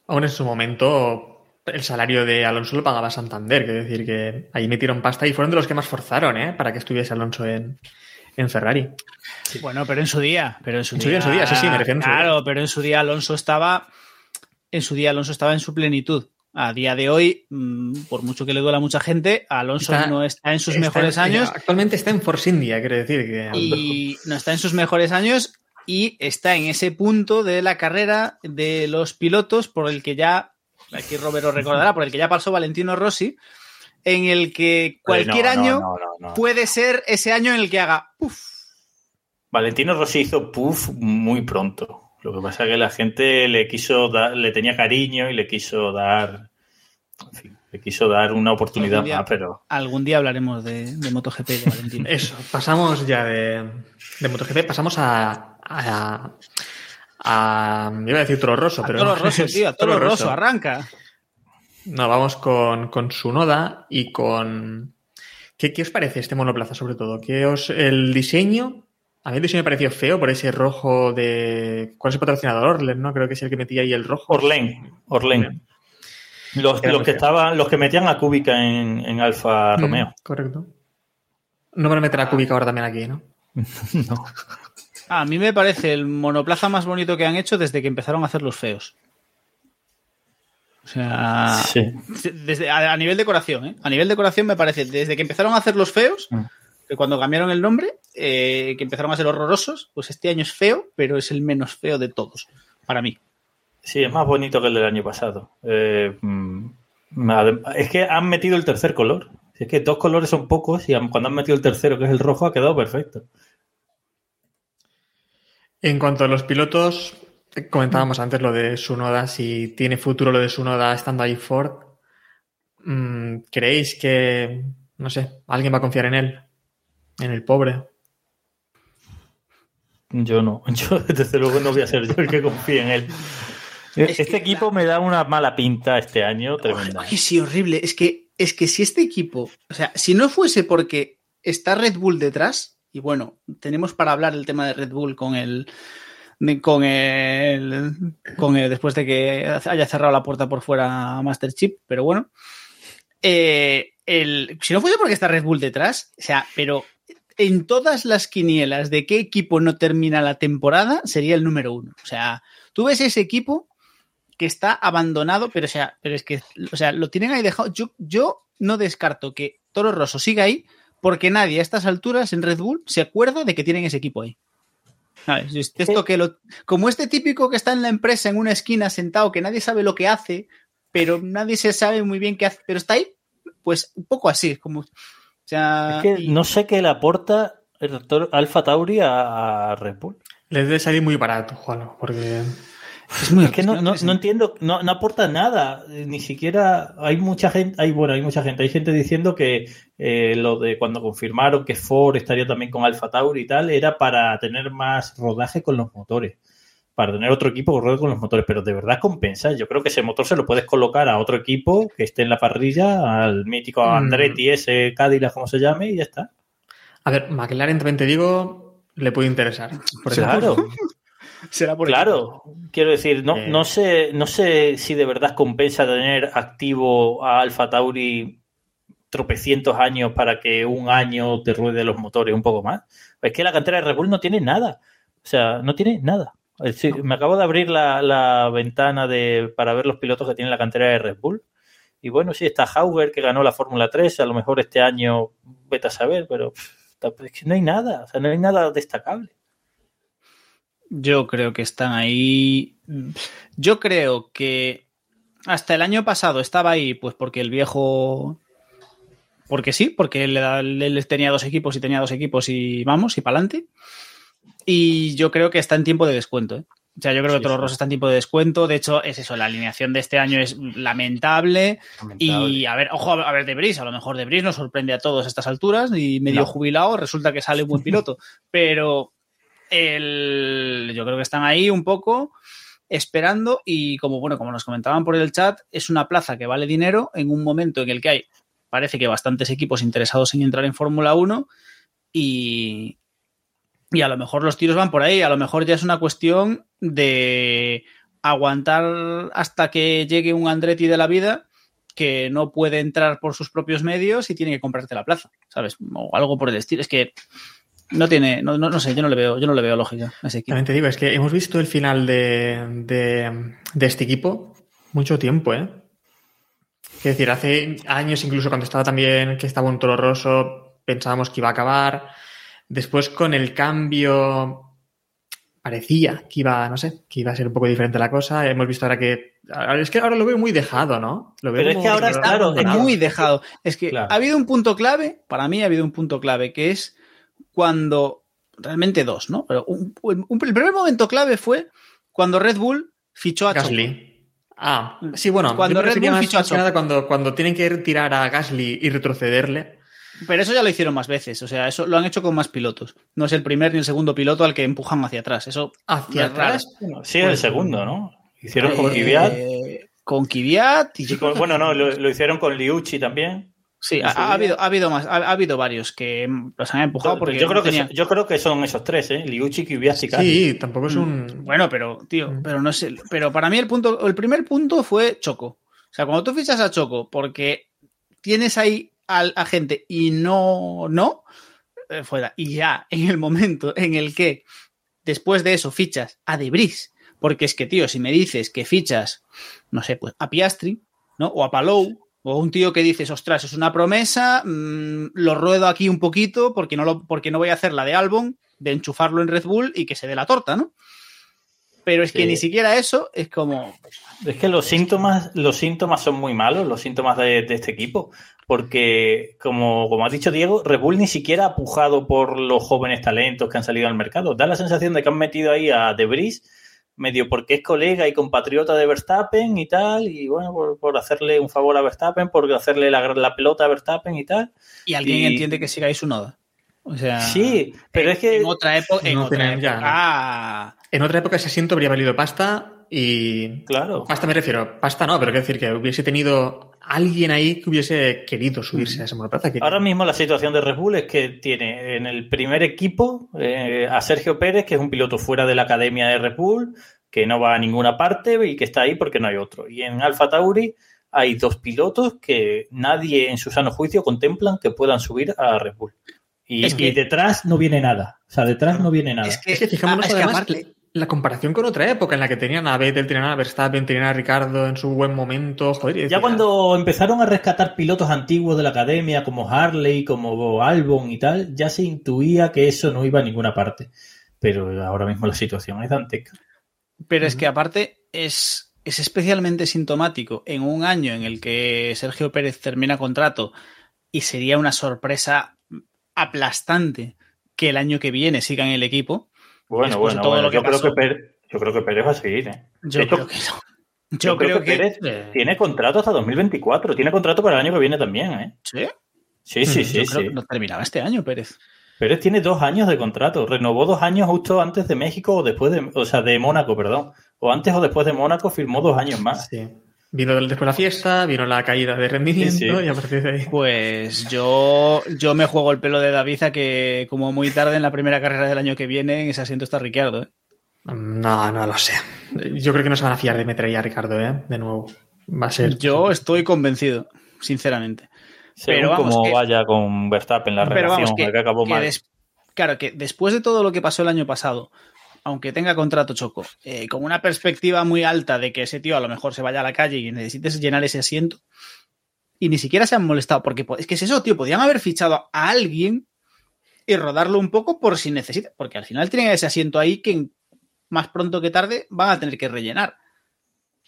Aún en su momento, el salario de Alonso lo pagaba Santander, quiero decir que ahí metieron pasta y fueron de los que más forzaron, ¿eh? Para que estuviese Alonso en, en Ferrari. Bueno, pero en su día. Pero en su, En su día, en su día, sí, sí, me refiero en su Claro, día. pero en su día Alonso estaba. En su día Alonso estaba en su plenitud. A día de hoy, mm, por mucho que le duela a mucha gente, Alonso Está- no está en sus Está- mejores años Actualmente está en Force India, quiero decir que. y no está en sus mejores años y está en ese punto de la carrera de los pilotos por el que ya, aquí Robert lo recordará, por el que ya pasó Valentino Rossi, en el que cualquier No, no, año no, no, no. puede ser ese año en el que haga "Uf, Valentino Rossi hizo puff muy pronto. Lo que pasa es que la gente le quiso dar, le tenía cariño y le quiso dar, en fin, le quiso dar una oportunidad día- más, pero Algún día hablaremos de, de MotoGP de Valentino. Eso, pasamos ya de, de MotoGP, pasamos a. a, a- iba a decir Toro Rosso, A pero. Toro no, Rosso, tío, a Toro Rosso, arranca. No, vamos con, con Sunoda y con. ¿Qué, qué os parece este monoplaza, sobre todo? ¿Qué os, el diseño? A mí el diseño me pareció feo por ese rojo de. ¿Cuál es el patrocinador? Orlen, ¿no? Creo que es el que metía ahí el rojo. Orlen, Orlen. Los, que estaban, los que metían a Kubica en, en Alfa Mm, Romeo. Correcto. No van a meter a Kubica ahora también aquí, ¿no? No. A mí me parece el monoplaza más bonito que han hecho desde que empezaron a hacer los feos. O sea, Sí. desde, a, a nivel decoración, ¿eh? A nivel decoración me parece, desde que empezaron a hacer los feos, Mm. Que cuando cambiaron el nombre, eh, que empezaron a ser horrorosos, pues este año es feo, pero es el menos feo de todos, para mí. Sí, es más bonito que el del año pasado. Eh, mm, es que han metido el tercer color. Si es que dos colores son pocos y cuando han metido el tercero, que es el rojo, ha quedado perfecto. En cuanto a los pilotos, comentábamos antes lo de Sunoda, si tiene futuro lo de Sunoda estando ahí Ford. Mm, ¿Creéis que, no sé, alguien va a confiar en él? En el pobre. Yo no. Yo, desde luego, no voy a ser yo el que confíe en él. Es este equipo me da una mala pinta este año tremenda. Ay, sí, horrible. Es que, es que si este equipo, o sea, si no fuese porque está Red Bull detrás, y bueno, tenemos para hablar el tema de Red Bull con el. Con el, con el. Después de que haya cerrado la puerta por fuera a Master Chip, pero bueno. Eh, el, si no fuese porque está Red Bull detrás, o sea, pero en todas las quinielas de qué equipo no termina la temporada, sería el número uno. O sea, tú ves ese equipo que está abandonado, pero o sea, pero es que, o sea, lo tienen ahí dejado. Yo, yo no descarto que Toro Rosso siga ahí, porque nadie a estas alturas en Red Bull se acuerda de que tienen ese equipo ahí. Esto que lo, como este típico que está en la empresa en una esquina sentado, que nadie sabe lo que hace, pero nadie se sabe muy bien qué hace, pero está ahí, pues un poco así, como, o sea, Es que y- no sé qué le aporta el doctor Alfa Tauri a, a Red Bull. Les debe salir muy barato, Juan, porque es muy- Es que no, no, no entiendo, no, no aporta nada, eh, ni siquiera hay mucha gente, hay bueno, hay mucha gente, hay gente diciendo que eh, lo de cuando confirmaron que Ford estaría también con Alfa Tauri y tal, era para tener más rodaje con los motores, para tener otro equipo que rodee con los motores, pero de verdad compensa, yo creo que ese motor se lo puedes colocar a otro equipo que esté en la parrilla, al mítico Mm. Andretti, ese Cadillac, como se llame, y ya está. A ver, McLaren también te digo, le puede interesar. Por Claro. será por Claro, quiero decir, no, Eh. no sé, no sé si de verdad compensa tener activo a Alfa Tauri tropecientos años para que un año te ruede los motores un poco más. Es que la cantera de Red Bull no tiene nada. O sea, no tiene nada. Decir, me acabo de abrir la, la ventana de, para ver los pilotos que tiene la cantera de Red Bull. Y bueno, sí, está Hauger que ganó la Fórmula 3. A lo mejor este año, vete a saber, pero es que no hay nada. O sea, no hay nada destacable. Yo creo que están ahí. Yo creo que hasta el año pasado estaba ahí, pues porque el viejo. porque sí, porque él tenía dos equipos y tenía dos equipos y vamos, y para adelante. Y yo creo que está en tiempo de descuento. ¿eh? O sea, yo creo que Toro Rosso está en tiempo de descuento. De hecho, es eso, la alineación de este año es lamentable. Y a ver, ojo, a ver, De Bris, a lo mejor De Bris nos sorprende a todos a estas alturas y medio No. jubilado, resulta que sale un buen piloto. Pero el, yo creo que están ahí un poco esperando y como bueno, como nos comentaban por el chat, es una plaza que vale dinero en un momento en el que hay, parece que bastantes equipos interesados en entrar en Fórmula 1 y, y a lo mejor los tiros van por ahí, a lo mejor ya es una cuestión de aguantar hasta que llegue un Andretti de la vida que no puede entrar por sus propios medios y tiene que comprarte la plaza, ¿sabes? O algo por el estilo. Es que no tiene, no, no, no sé, yo no le veo, yo no le veo lógica a ese equipo. También te digo, es que hemos visto el final de, de, de este equipo mucho tiempo, ¿eh? Es decir, hace años, incluso cuando estaba también, que estaba un toro roso, pensábamos que iba a acabar. Después, con el cambio, parecía que iba, no sé, que iba a ser un poco diferente la cosa. Hemos visto ahora que. Es que ahora lo veo muy dejado, ¿no? Lo veo Pero es que ahora, abandonado. muy dejado. Es que Claro. ha habido un punto clave, para mí ha habido un punto clave, que es cuando, realmente dos, ¿no? Pero un- un- el primer momento clave fue cuando Red Bull fichó a. Gasly. Ah, sí, bueno, Cuando Red Bull más, fichó a nada cuando, cuando tienen que tirar a Gasly y retrocederle. Pero eso ya lo hicieron más veces, o sea, eso lo han hecho con más pilotos. No es el primer ni el segundo piloto al que empujan hacia atrás. Eso Hacia es raro. atrás. Sí, es el segundo, ¿no? Hicieron con Eh, Kvyat. Con Kvyat y y con- bueno, no, lo, lo hicieron con Liucci también. Sí, ha, habido, ha habido más, ha, ha habido varios que mm, los han empujado porque yo, creo no que tenían- son, yo creo que son esos tres, ¿eh? Liucci, Kvyat y Gasly. Sí, tampoco es un. Bueno, pero, tío, Mm. pero no sé. Pero para mí el punto, el primer punto fue Choco. O sea, cuando tú fichas a Choco porque tienes ahí al- a, gente y no, no, eh, fuera. Y ya en el momento en el que después de eso fichas a Debris, porque es que, tío, si me dices que fichas, no sé, pues a Piastri, ¿no? O a Palou, o un tío que dices, ostras, es una promesa, mm, lo ruedo aquí un poquito porque no, lo, porque no voy a hacer la de Albon, de enchufarlo en Red Bull y que se dé la torta, ¿no? Pero es que Sí. ni siquiera eso es como. Es que los síntomas, los síntomas son muy malos, los síntomas de, de este equipo, porque como, como ha dicho Diego, Red Bull ni siquiera ha pujado por los jóvenes talentos que han salido al mercado. Da la sensación de que han metido ahí a Debris, medio porque es colega y compatriota de Verstappen y tal, y bueno, por, por hacerle un favor a Verstappen, por hacerle la, la pelota a Verstappen y tal. Y alguien Y- entiende que sigáis su noda. O sea. Sí, pero es que En otra época. En No otra tienen ya, época. ¿no? Ah, En otra época ese asiento habría valido pasta y. Claro. Pasta me refiero, pasta no, pero quiero decir que hubiese tenido alguien ahí que hubiese querido subirse a esa monoplaza. que- Ahora mismo la situación de Red Bull es que tiene en el primer equipo eh, a Sergio Pérez, que es un piloto fuera de la academia de Red Bull, que no va a ninguna parte y que está ahí porque no hay otro. Y en Alfa Tauri hay dos pilotos que nadie en su sano juicio contemplan que puedan subir a Red Bull. Y, Es que- y detrás no viene nada. O sea, detrás no viene nada. es que, Es que fijémonos ah, es que además aparte- la comparación con otra época en la que tenían a Vettel, tenían a Verstappen, tenían a Ricardo en su buen momento. Joder, y Ya cuando empezaron a rescatar pilotos antiguos de la academia, como Harley, como Albon y tal, ya se intuía que eso no iba a ninguna parte. Pero ahora mismo la situación es dantesca. Pero es que aparte es, es especialmente sintomático en un año en el que Sergio Pérez termina contrato y sería una sorpresa aplastante que el año que viene siga en el equipo. Bueno, bueno, todo bueno, lo que yo, creo que Pérez, yo creo que Pérez va a seguir. ¿eh? Yo hecho, creo que no. Yo, yo creo, que, Pérez eh, tiene contrato hasta 2024. Tiene contrato para el año que viene también. ¿eh? ¿sí? Sí, sí, Mm, sí. Yo creo sí. que no terminaba este año, Pérez. Pérez tiene dos años de contrato. Renovó dos años justo antes de México o después de, o sea, de Mónaco, perdón. O antes o después de Mónaco firmó dos años más. Sí. Vino después la fiesta, vino la caída de rendimiento Sí, sí. y a partir de ahí. Pues yo, yo me juego el pelo de David a que como muy tarde en la primera carrera del año que viene en ese asiento está Ricciardo. ¿eh? No, no lo sé. Yo creo que no se van a fiar de meter ahí a Ricardo, ¿eh? De nuevo. Va a ser. Yo estoy convencido, sinceramente. Según Pero vamos, como que- vaya con Verstappen la relación, que, que acabó que mal. des- claro, que después de todo lo que pasó el año pasado, aunque tenga contrato Choco, eh, con una perspectiva muy alta de que ese tío a lo mejor se vaya a la calle y necesites llenar ese asiento, y ni siquiera se han molestado, porque po- es que es eso, tío, podían haber fichado a alguien y rodarlo un poco por si necesita, porque al final tienen ese asiento ahí que más pronto que tarde van a tener que rellenar.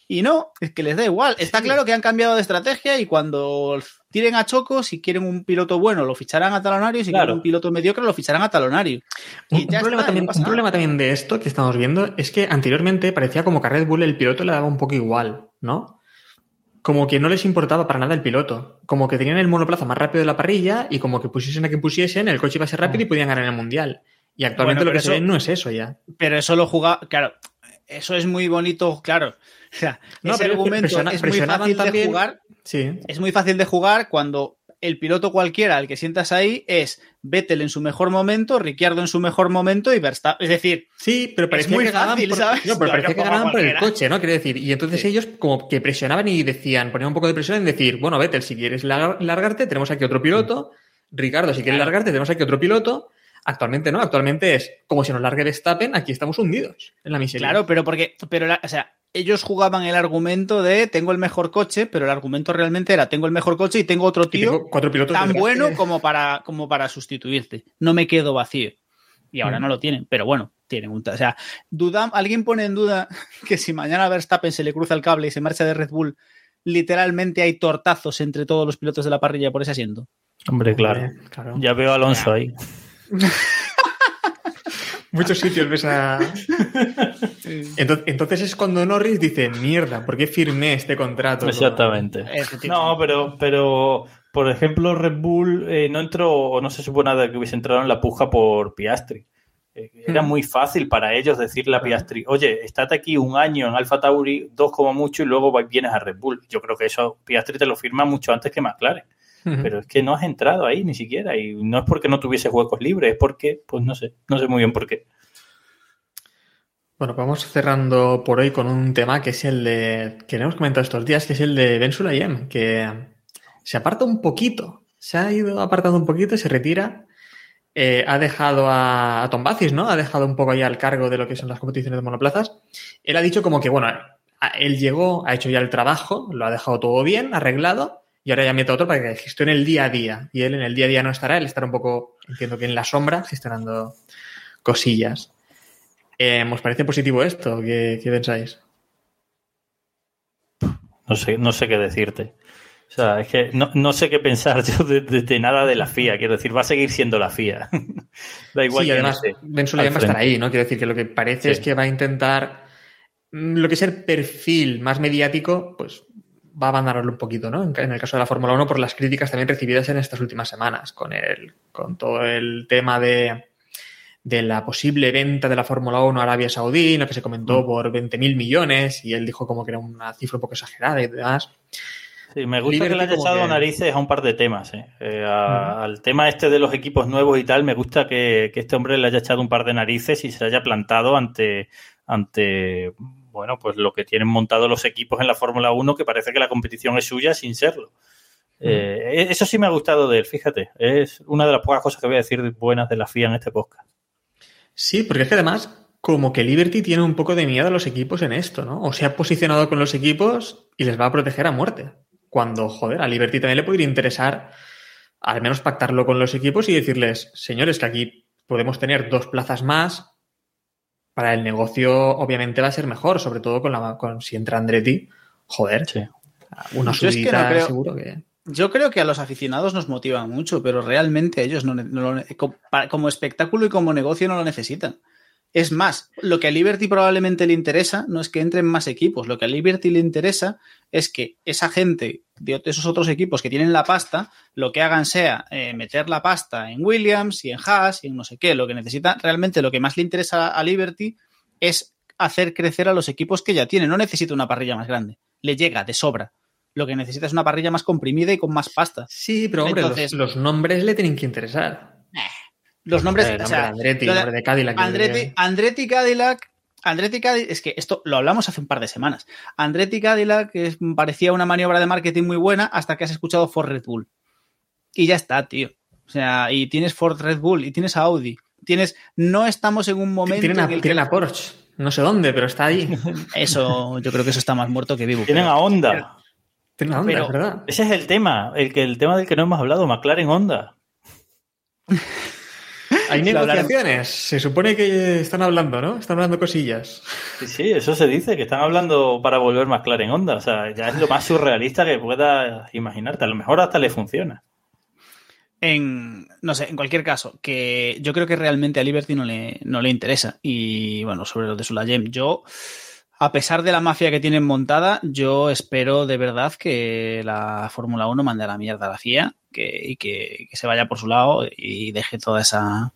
Y no, es que les da igual. Está claro que han cambiado de estrategia y cuando tiren a Choco, si quieren un piloto bueno, lo ficharán a talonario, y si Claro. quieren un piloto mediocre, lo ficharán a talonario. Un, Y un ya problema está, también, un problema también de esto que estamos viendo es que anteriormente parecía como que a Red Bull el piloto le daba un poco igual, ¿no? Como que no les importaba para nada el piloto. Como que tenían el monoplaza más rápido de la parrilla y como que pusiesen a quien pusiesen, el coche iba a ser rápido y podían ganar el mundial. Y actualmente Bueno, lo que pero se eso- ve no es eso ya. Pero eso lo juega, claro, eso es muy bonito, claro. O sea, No, ese pero argumento presiona- es muy fácil de también- jugar. Sí. Es muy fácil de jugar cuando el piloto cualquiera al que sientas ahí es Vettel en su mejor momento, Ricciardo en su mejor momento y Verstappen. Es decir, Sí, pero parecía muy que ganaban fácil, por, ¿sabes? No, pero parecía que ganaban por el coche, ¿no? Quiero decir, y entonces Sí. ellos como que presionaban y decían, ponían un poco de presión en decir, bueno, Vettel, si quieres lar- largarte, tenemos aquí otro piloto. Ricardo, si quieres Claro. largarte, tenemos aquí otro piloto. Actualmente no, actualmente es como si nos largue Verstappen, aquí estamos hundidos en la miseria. claro, pero porque, pero la- o sea, ellos jugaban el argumento de tengo el mejor coche, pero el argumento realmente era tengo el mejor coche y tengo otro tío tengo cuatro pilotos tan bueno que- como para, como para sustituirte. No me quedo vacío. Y ahora Mm. no lo tienen, pero bueno, tienen un. O sea, duda, alguien pone en duda que si mañana a Verstappen se le cruza el cable y se marcha de Red Bull, literalmente hay tortazos entre todos los pilotos de la parrilla por ese asiento. Hombre, claro. Hombre, claro. Ya veo a Alonso ahí. Muchos sitios ves a... Entonces, entonces es cuando Norris dice, mierda, ¿por qué firmé este contrato? Exactamente. No, pero, pero por ejemplo, Red Bull eh, no entró, o no se supo nada que hubiese entrado en la puja por Piastri. Eh, Era Hmm. muy fácil para ellos decirle a Piastri, oye, estate aquí un año en Alfa Tauri, dos como mucho, y luego va- vienes a Red Bull. Yo creo que eso Piastri te lo firma mucho antes que McLaren. Pero es que no has entrado ahí ni siquiera. Y no es porque no tuviese huecos libres, es porque, pues no sé, no sé muy bien por qué. Bueno, vamos cerrando por hoy con un tema que es el de, que hemos comentado estos días, que es el de Ben Sulayem, que se aparta un poquito, se ha ido apartando un poquito, se retira, eh, ha dejado a, a Tom Bacis, ¿no? Ha dejado un poco ahí al cargo de lo que son las competiciones de monoplazas. Él ha dicho como que, bueno, él llegó, ha hecho ya el trabajo, lo ha dejado todo bien, arreglado, y ahora ya mete a otro para que gestione el día a día. Y él en el día a día no estará, él estará un poco, entiendo que en la sombra, gestionando cosillas. Eh, ¿Os parece positivo esto? ¿Qué, qué pensáis? No sé, no sé qué decirte. O sea, es que no, no sé qué pensar yo de, de- de nada de la FIA. Quiero decir, va a seguir siendo la FIA. da igual sí, quién además, Ben al va a estar ahí, ¿no? Quiero decir que lo que parece Sí. es que va a intentar mm, lo que es el perfil más mediático, pues va a abandonarlo un poquito, ¿no? En, en el caso de la Fórmula 1, por las críticas también recibidas en estas últimas semanas, con el, con todo el tema de, de la posible venta de la Fórmula 1 a Arabia Saudí, lo que se comentó Mm. por 20.000 millones, y él dijo como que era una cifra un poco exagerada y demás. Sí, me gusta que le haya echado que- narices a un par de temas. ¿eh? Eh, a- Al tema este de los equipos nuevos y tal, me gusta que, que este hombre le haya echado un par de narices y se haya plantado ante, ante bueno, pues lo que tienen montado los equipos en la Fórmula 1, que parece que la competición es suya sin serlo. Eh, eso sí me ha gustado de él, fíjate. Es una de las pocas cosas que voy a decir buenas de la FIA en este podcast. Sí, porque es que además, como que Liberty tiene un poco de miedo a los equipos en esto, ¿no? O se ha posicionado con los equipos y les va a proteger a muerte. Cuando, joder, a Liberty también le podría interesar al menos pactarlo con los equipos y decirles, señores, que aquí podemos tener dos plazas más. Para el negocio, obviamente, va a ser mejor, sobre todo con la con si entra Andretti. Joder, Sí. una Yo es que no subida creo- seguro que. Yo creo que a los aficionados nos motiva mucho, pero realmente a ellos no, no como espectáculo y como negocio no lo necesitan. Es más, lo que a Liberty probablemente le interesa no es que entren más equipos, lo que a Liberty le interesa es que esa gente de esos otros equipos que tienen la pasta, lo que hagan sea eh, meter la pasta en Williams y en Haas y en no sé qué. Lo que necesita, realmente lo que más le interesa a Liberty es hacer crecer a los equipos que ya tiene. No necesita una parrilla más grande, le llega de sobra. Lo que necesita es una parrilla más comprimida y con más pasta. Sí, pero hombre, Entonces- los, los nombres le tienen que interesar. Los nombres, el o nombre sea, de Andretti, lo el de- nombre de Cadillac. Andretti. Andretti Cadillac. Andretti Cadillac, es que esto lo hablamos hace un par de semanas. Andretti Cadillac es- parecía una maniobra de marketing muy buena hasta que has escuchado Ford Red Bull. Y ya está, tío. O sea, y tienes Ford Red Bull y tienes a Audi. Tienes, no estamos en un momento Tienen a, en el que- tienen a Porsche. No sé dónde, pero está ahí. eso, yo creo que eso está más muerto que vivo. Tienen pero- a Honda. Tienen a Honda, Pero- es verdad. Ese es el tema, el, que, el tema del que no hemos hablado, McLaren Honda. Hay negociaciones. Se supone que están hablando, ¿no? Están hablando cosillas. Sí, sí, eso se dice, que están hablando para volver más clara en onda. O sea, ya es lo más surrealista que puedas imaginarte. A lo mejor hasta le funciona. En, no sé, en cualquier caso, que yo creo que realmente a Liberty no le, no le interesa. Y bueno, sobre lo de Sulayem, yo, a pesar de la mafia que tienen montada, yo espero de verdad que la Fórmula 1 mande a la mierda a la FIA que, y que, se vaya por su lado y deje toda esa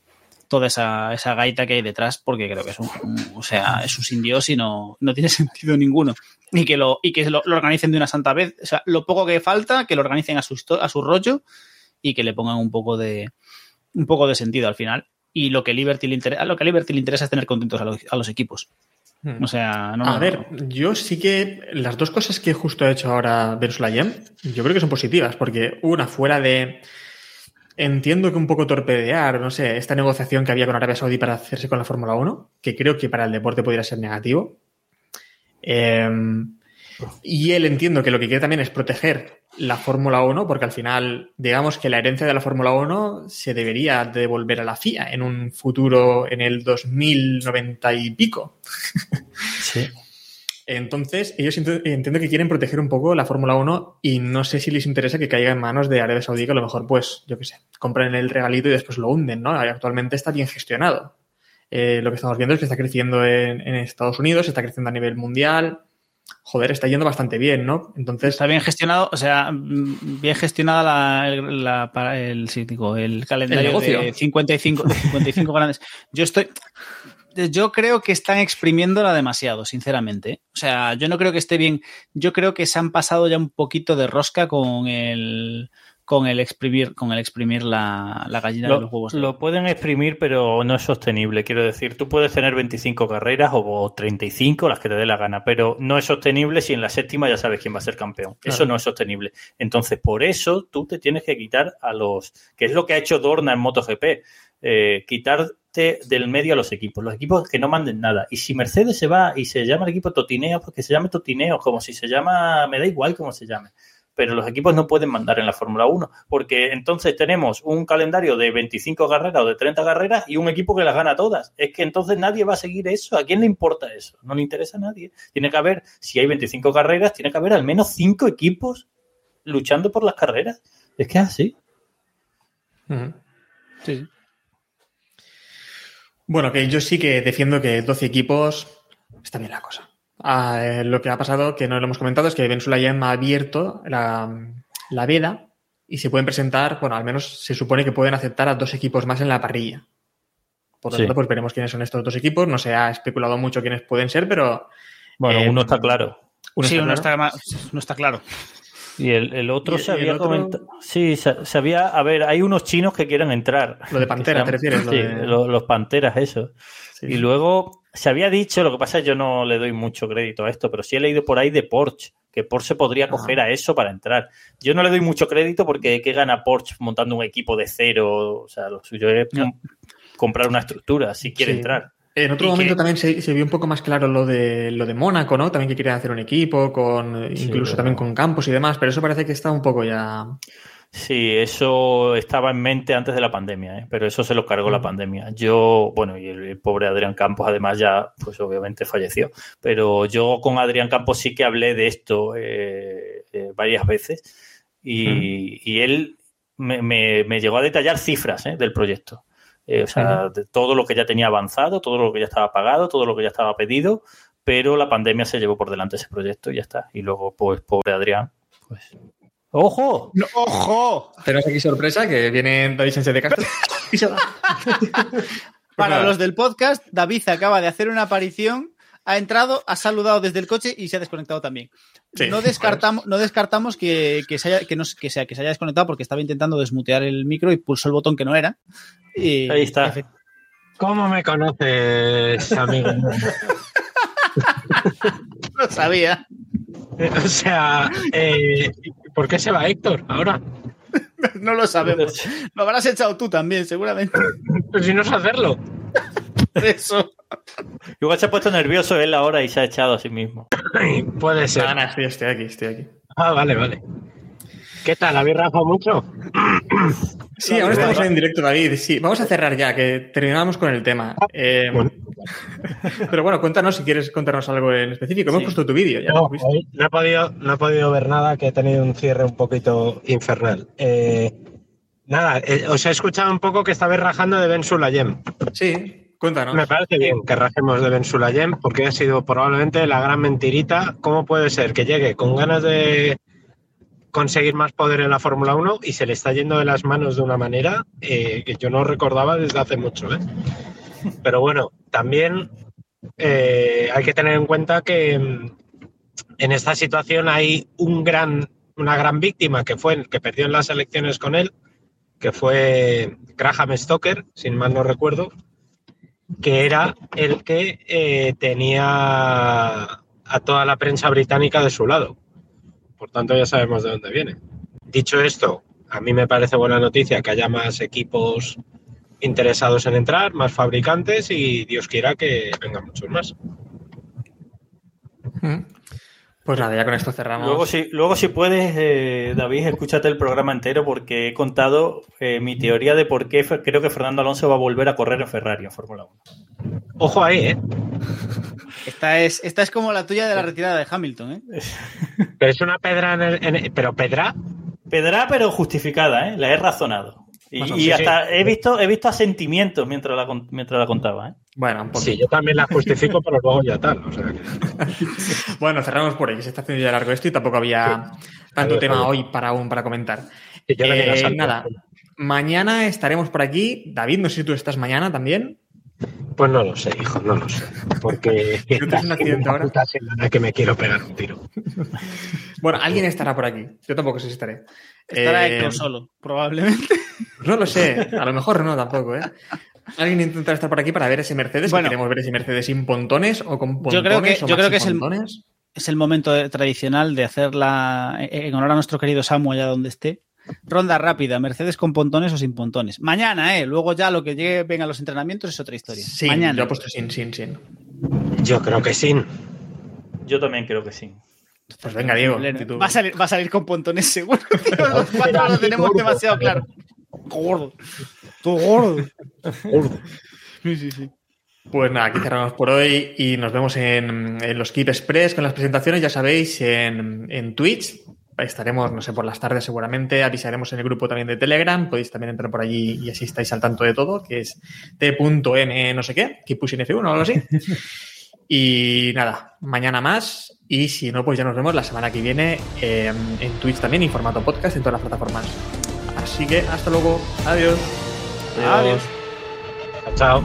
toda esa, esa gaita que hay detrás, porque creo que es un, o sea, es un sin Dios y no, no tiene sentido ninguno. Y que lo, y que lo, organicen de una santa vez. O sea, lo poco que falta, que lo organicen a su, a su rollo y que le pongan un poco de un poco de sentido al final. Y lo que Liberty le interesa, lo que a Liberty le interesa es tener contentos a los, a los equipos. O sea, no, a no, ver, yo sí que las dos cosas que justo ha hecho ahora Ben Sulayem, yo creo que son positivas, porque una fuera de. Entiendo que un poco torpedear, no sé, esta negociación que había con Arabia Saudí para hacerse con la Fórmula 1, que creo que para el deporte podría ser negativo. Eh, y él entiendo que lo que quiere también es proteger la Fórmula 1, porque al final, digamos que la herencia de la Fórmula 1 se debería devolver a la FIA en un futuro, en el 2090 y pico. Sí. Entonces, ellos ent- entiendo que quieren proteger un poco la Fórmula 1 y no sé si les interesa que caiga en manos de Arabia Saudí, que a lo mejor, pues, yo qué sé, compran el regalito y después lo hunden, ¿no? Actualmente está bien gestionado. Eh, lo que estamos viendo es que está creciendo en, en Estados Unidos, está creciendo a nivel mundial. Joder, está yendo bastante bien, ¿no? Entonces, Está bien gestionado, o sea, mm, bien gestionada la, para el, sí, digo, el calendario El negocio. de 55, de 55 grandes. Yo estoy. Yo creo que están exprimiéndola demasiado, sinceramente. O sea, yo no creo que esté bien. Yo creo que se han pasado ya un poquito de rosca con el con el exprimir, con el exprimir la, la gallina de los Lo, huevos. lo pueden exprimir, pero no es sostenible. Quiero decir, tú puedes tener 25 carreras o, o 35, las que te dé la gana, pero no es sostenible si en la séptima ya sabes quién va a ser campeón. Eso no es sostenible. Entonces, por eso tú te tienes que quitar a los. que es lo que ha hecho Dorna en MotoGP. eh, quitarte del medio a los equipos, los equipos que no manden nada. Y si Mercedes se va y se llama el equipo Totineo, pues que se llame Totineo, como si se llama, me da igual cómo se llame pero los equipos no pueden mandar en la Fórmula 1, porque entonces tenemos un calendario de 25 carreras o de 30 carreras y un equipo que las gana todas. Es que entonces nadie va a seguir eso. ¿A quién le importa eso? No le interesa a nadie. Tiene que haber, si hay 25 carreras, tiene que haber al menos 5 equipos luchando por las carreras. Es que es así. sí. bueno, que yo sí que defiendo que 12 equipos está bien la cosa. Ah, eh, lo que ha pasado, que no lo hemos comentado, es que Ben Sulayem ha abierto la, la veda y se pueden presentar, bueno, al menos se supone que pueden aceptar a dos equipos más en la parrilla. Por lo Sí. tanto, pues veremos quiénes son estos dos equipos. No se ha especulado mucho quiénes pueden ser, pero Bueno, Eh, uno está claro. uno sí, está uno, claro. está, ma- no está claro. Y el, el otro Y- se el había otro- comentado. Sí, se, se había. A ver, hay unos chinos que quieren entrar. Lo de Pantera, ¿te refieres? Lo Sí, de- lo- los panteras, eso. Sí. Y luego se había dicho, lo que pasa es que yo no le doy mucho crédito a esto, pero sí he leído por ahí de Porsche, que Porsche podría coger a eso para entrar. Yo no le doy mucho crédito porque ¿qué gana Porsche montando un equipo de cero? O sea, lo suyo es No. comprar una estructura si quiere Sí. entrar. En otro Y momento que- también se, se vio un poco más claro lo de lo de Mónaco, ¿no? También que querían hacer un equipo, con Sí, incluso pero- también con campos y demás, pero eso parece que está un poco ya. Sí, eso estaba en mente antes de la pandemia, ¿eh? pero eso se lo cargó la pandemia. Yo, bueno, y el, el pobre Adrián Campos además ya, pues obviamente falleció, pero yo con Adrián Campos sí que hablé de esto eh, eh, varias veces y, y él me, me- me llegó a detallar cifras ¿eh? del proyecto. O sea, de todo lo que ya tenía avanzado, todo lo que ya estaba pagado, todo lo que ya estaba pedido, pero la pandemia se llevó por delante ese proyecto y ya está. Y luego, pues, pobre Adrián, pues... ¡Ojo! No, ¡Ojo! Tenemos aquí sorpresa que viene David Sánchez de Castro y se va. Para los del podcast, David acaba de hacer una aparición, ha entrado, ha saludado desde el coche y se ha desconectado también. Sí, no descartamos, no descartamos que, que se haya, que, no, que, sea, que se haya desconectado porque estaba intentando desmutear el micro y pulsó el botón que no era. Y- Ahí está. ¿Cómo me conoces, amigo? Lo sabía. o sea, eh, ¿por qué se va Héctor ahora? No lo sabemos. Lo habrás echado tú también, seguramente. Pues si no sé hacerlo. Eso. Igual se ha puesto nervioso él ahora y se ha echado a sí mismo. Puede ser. Estoy, estoy aquí, estoy aquí. Ah, vale, vale. ¿Qué tal? ¿Habéis rajado mucho? Sí, ahora estamos en directo, David. Sí, vamos a cerrar ya, que terminamos con el tema. Eh, pero bueno, cuéntanos si quieres contarnos algo en específico. Hemos Sí. puesto tu vídeo. ya No, he, podido, no he podido ver nada, que he tenido un cierre un poquito infernal. Eh, nada, eh, os he escuchado un poco que estabais rajando de Ben Sulayem. Sí, cuéntanos. Me parece bien que rajemos de Ben Sulayem porque ha sido probablemente la gran mentirita. ¿Cómo puede ser que llegue con ganas de conseguir más poder en la Fórmula 1 y se le está yendo de las manos de una manera eh, que yo no recordaba desde hace mucho? ¿eh? Pero bueno, también eh, hay que tener en cuenta que mm, en esta situación hay un gran, una gran víctima que fue que perdió en las elecciones con él, que fue Graham Stoker, sin mal no recuerdo, que era el que tenía a toda la prensa británica de su lado. Por tanto, ya sabemos de dónde viene. Dicho esto, a mí me parece buena noticia que haya más equipos interesados en entrar, más fabricantes y Dios quiera que vengan muchos más. Pues nada, ya con esto cerramos. Luego si, luego si puedes, eh, David, escúchate el programa entero porque he contado eh, mi teoría de por qué creo que Fernando Alonso va a volver a correr en Ferrari en Fórmula 1. Ojo ahí, ¿eh? Esta es, esta es como la tuya de la retirada de Hamilton, ¿eh? Pero es una pedra en el- en- pero pedra Pedra, pero justificada, ¿eh? La he razonado. Y, Bueno, y sí, hasta sí. he visto he visto asentimientos mientras la, mientras la contaba, ¿eh? Bueno, un. Sí, yo también la justifico, pero luego ya tal. O sea que- Bueno, cerramos por ahí. Se está haciendo ya largo esto y tampoco había tanto tema hoy para aún para comentar. Eh, nada, mañana estaremos por aquí. David, no sé si tú estás mañana también. Pues no lo sé, hijo, no lo sé. Porque ¿No tienes un accidente ahora? puta semana que me quiero pegar un tiro. Bueno, alguien estará por aquí. Yo tampoco sé si estaré. Estará Eh, Héctor solo, probablemente. No lo sé, a lo mejor no tampoco, ¿eh? Alguien intentará estar por aquí para ver ese Mercedes. Bueno. que queremos ver ese Mercedes sin pontones o con pontones. Yo creo que- o yo creo que es el-. Es momento de- tradicional de hacerla en honor a nuestro querido Samu allá donde esté. Ronda rápida, Mercedes con pontones o sin pontones. Mañana, ¿eh? Luego ya lo que llegue, vengan los entrenamientos es otra historia. Sí, Mañana. yo he puesto sin, sin, sin. Yo creo que sí. Yo también creo que sí. Pues venga, Diego. Va a, salir, va a salir con pontones seguro. tío, Los cuatro lo tenemos demasiado claro. Gordo. Tú gordo. Sí, sí, sí. Pues nada, aquí cerramos por hoy y nos vemos en, en los Keep Express con las presentaciones, ya sabéis, en, en Twitch. Estaremos, no sé, por las tardes seguramente. Avisaremos en el grupo también de Telegram. Podéis también entrar por allí y así estáis al tanto de todo, que es t.m no sé qué, Keep Pushing F1 o algo así. Y nada, mañana más. Y si no, pues ya nos vemos la semana que viene eh, en Twitch también, en formato podcast, en todas las plataformas. Así que hasta luego. Adiós. Adiós. Chao.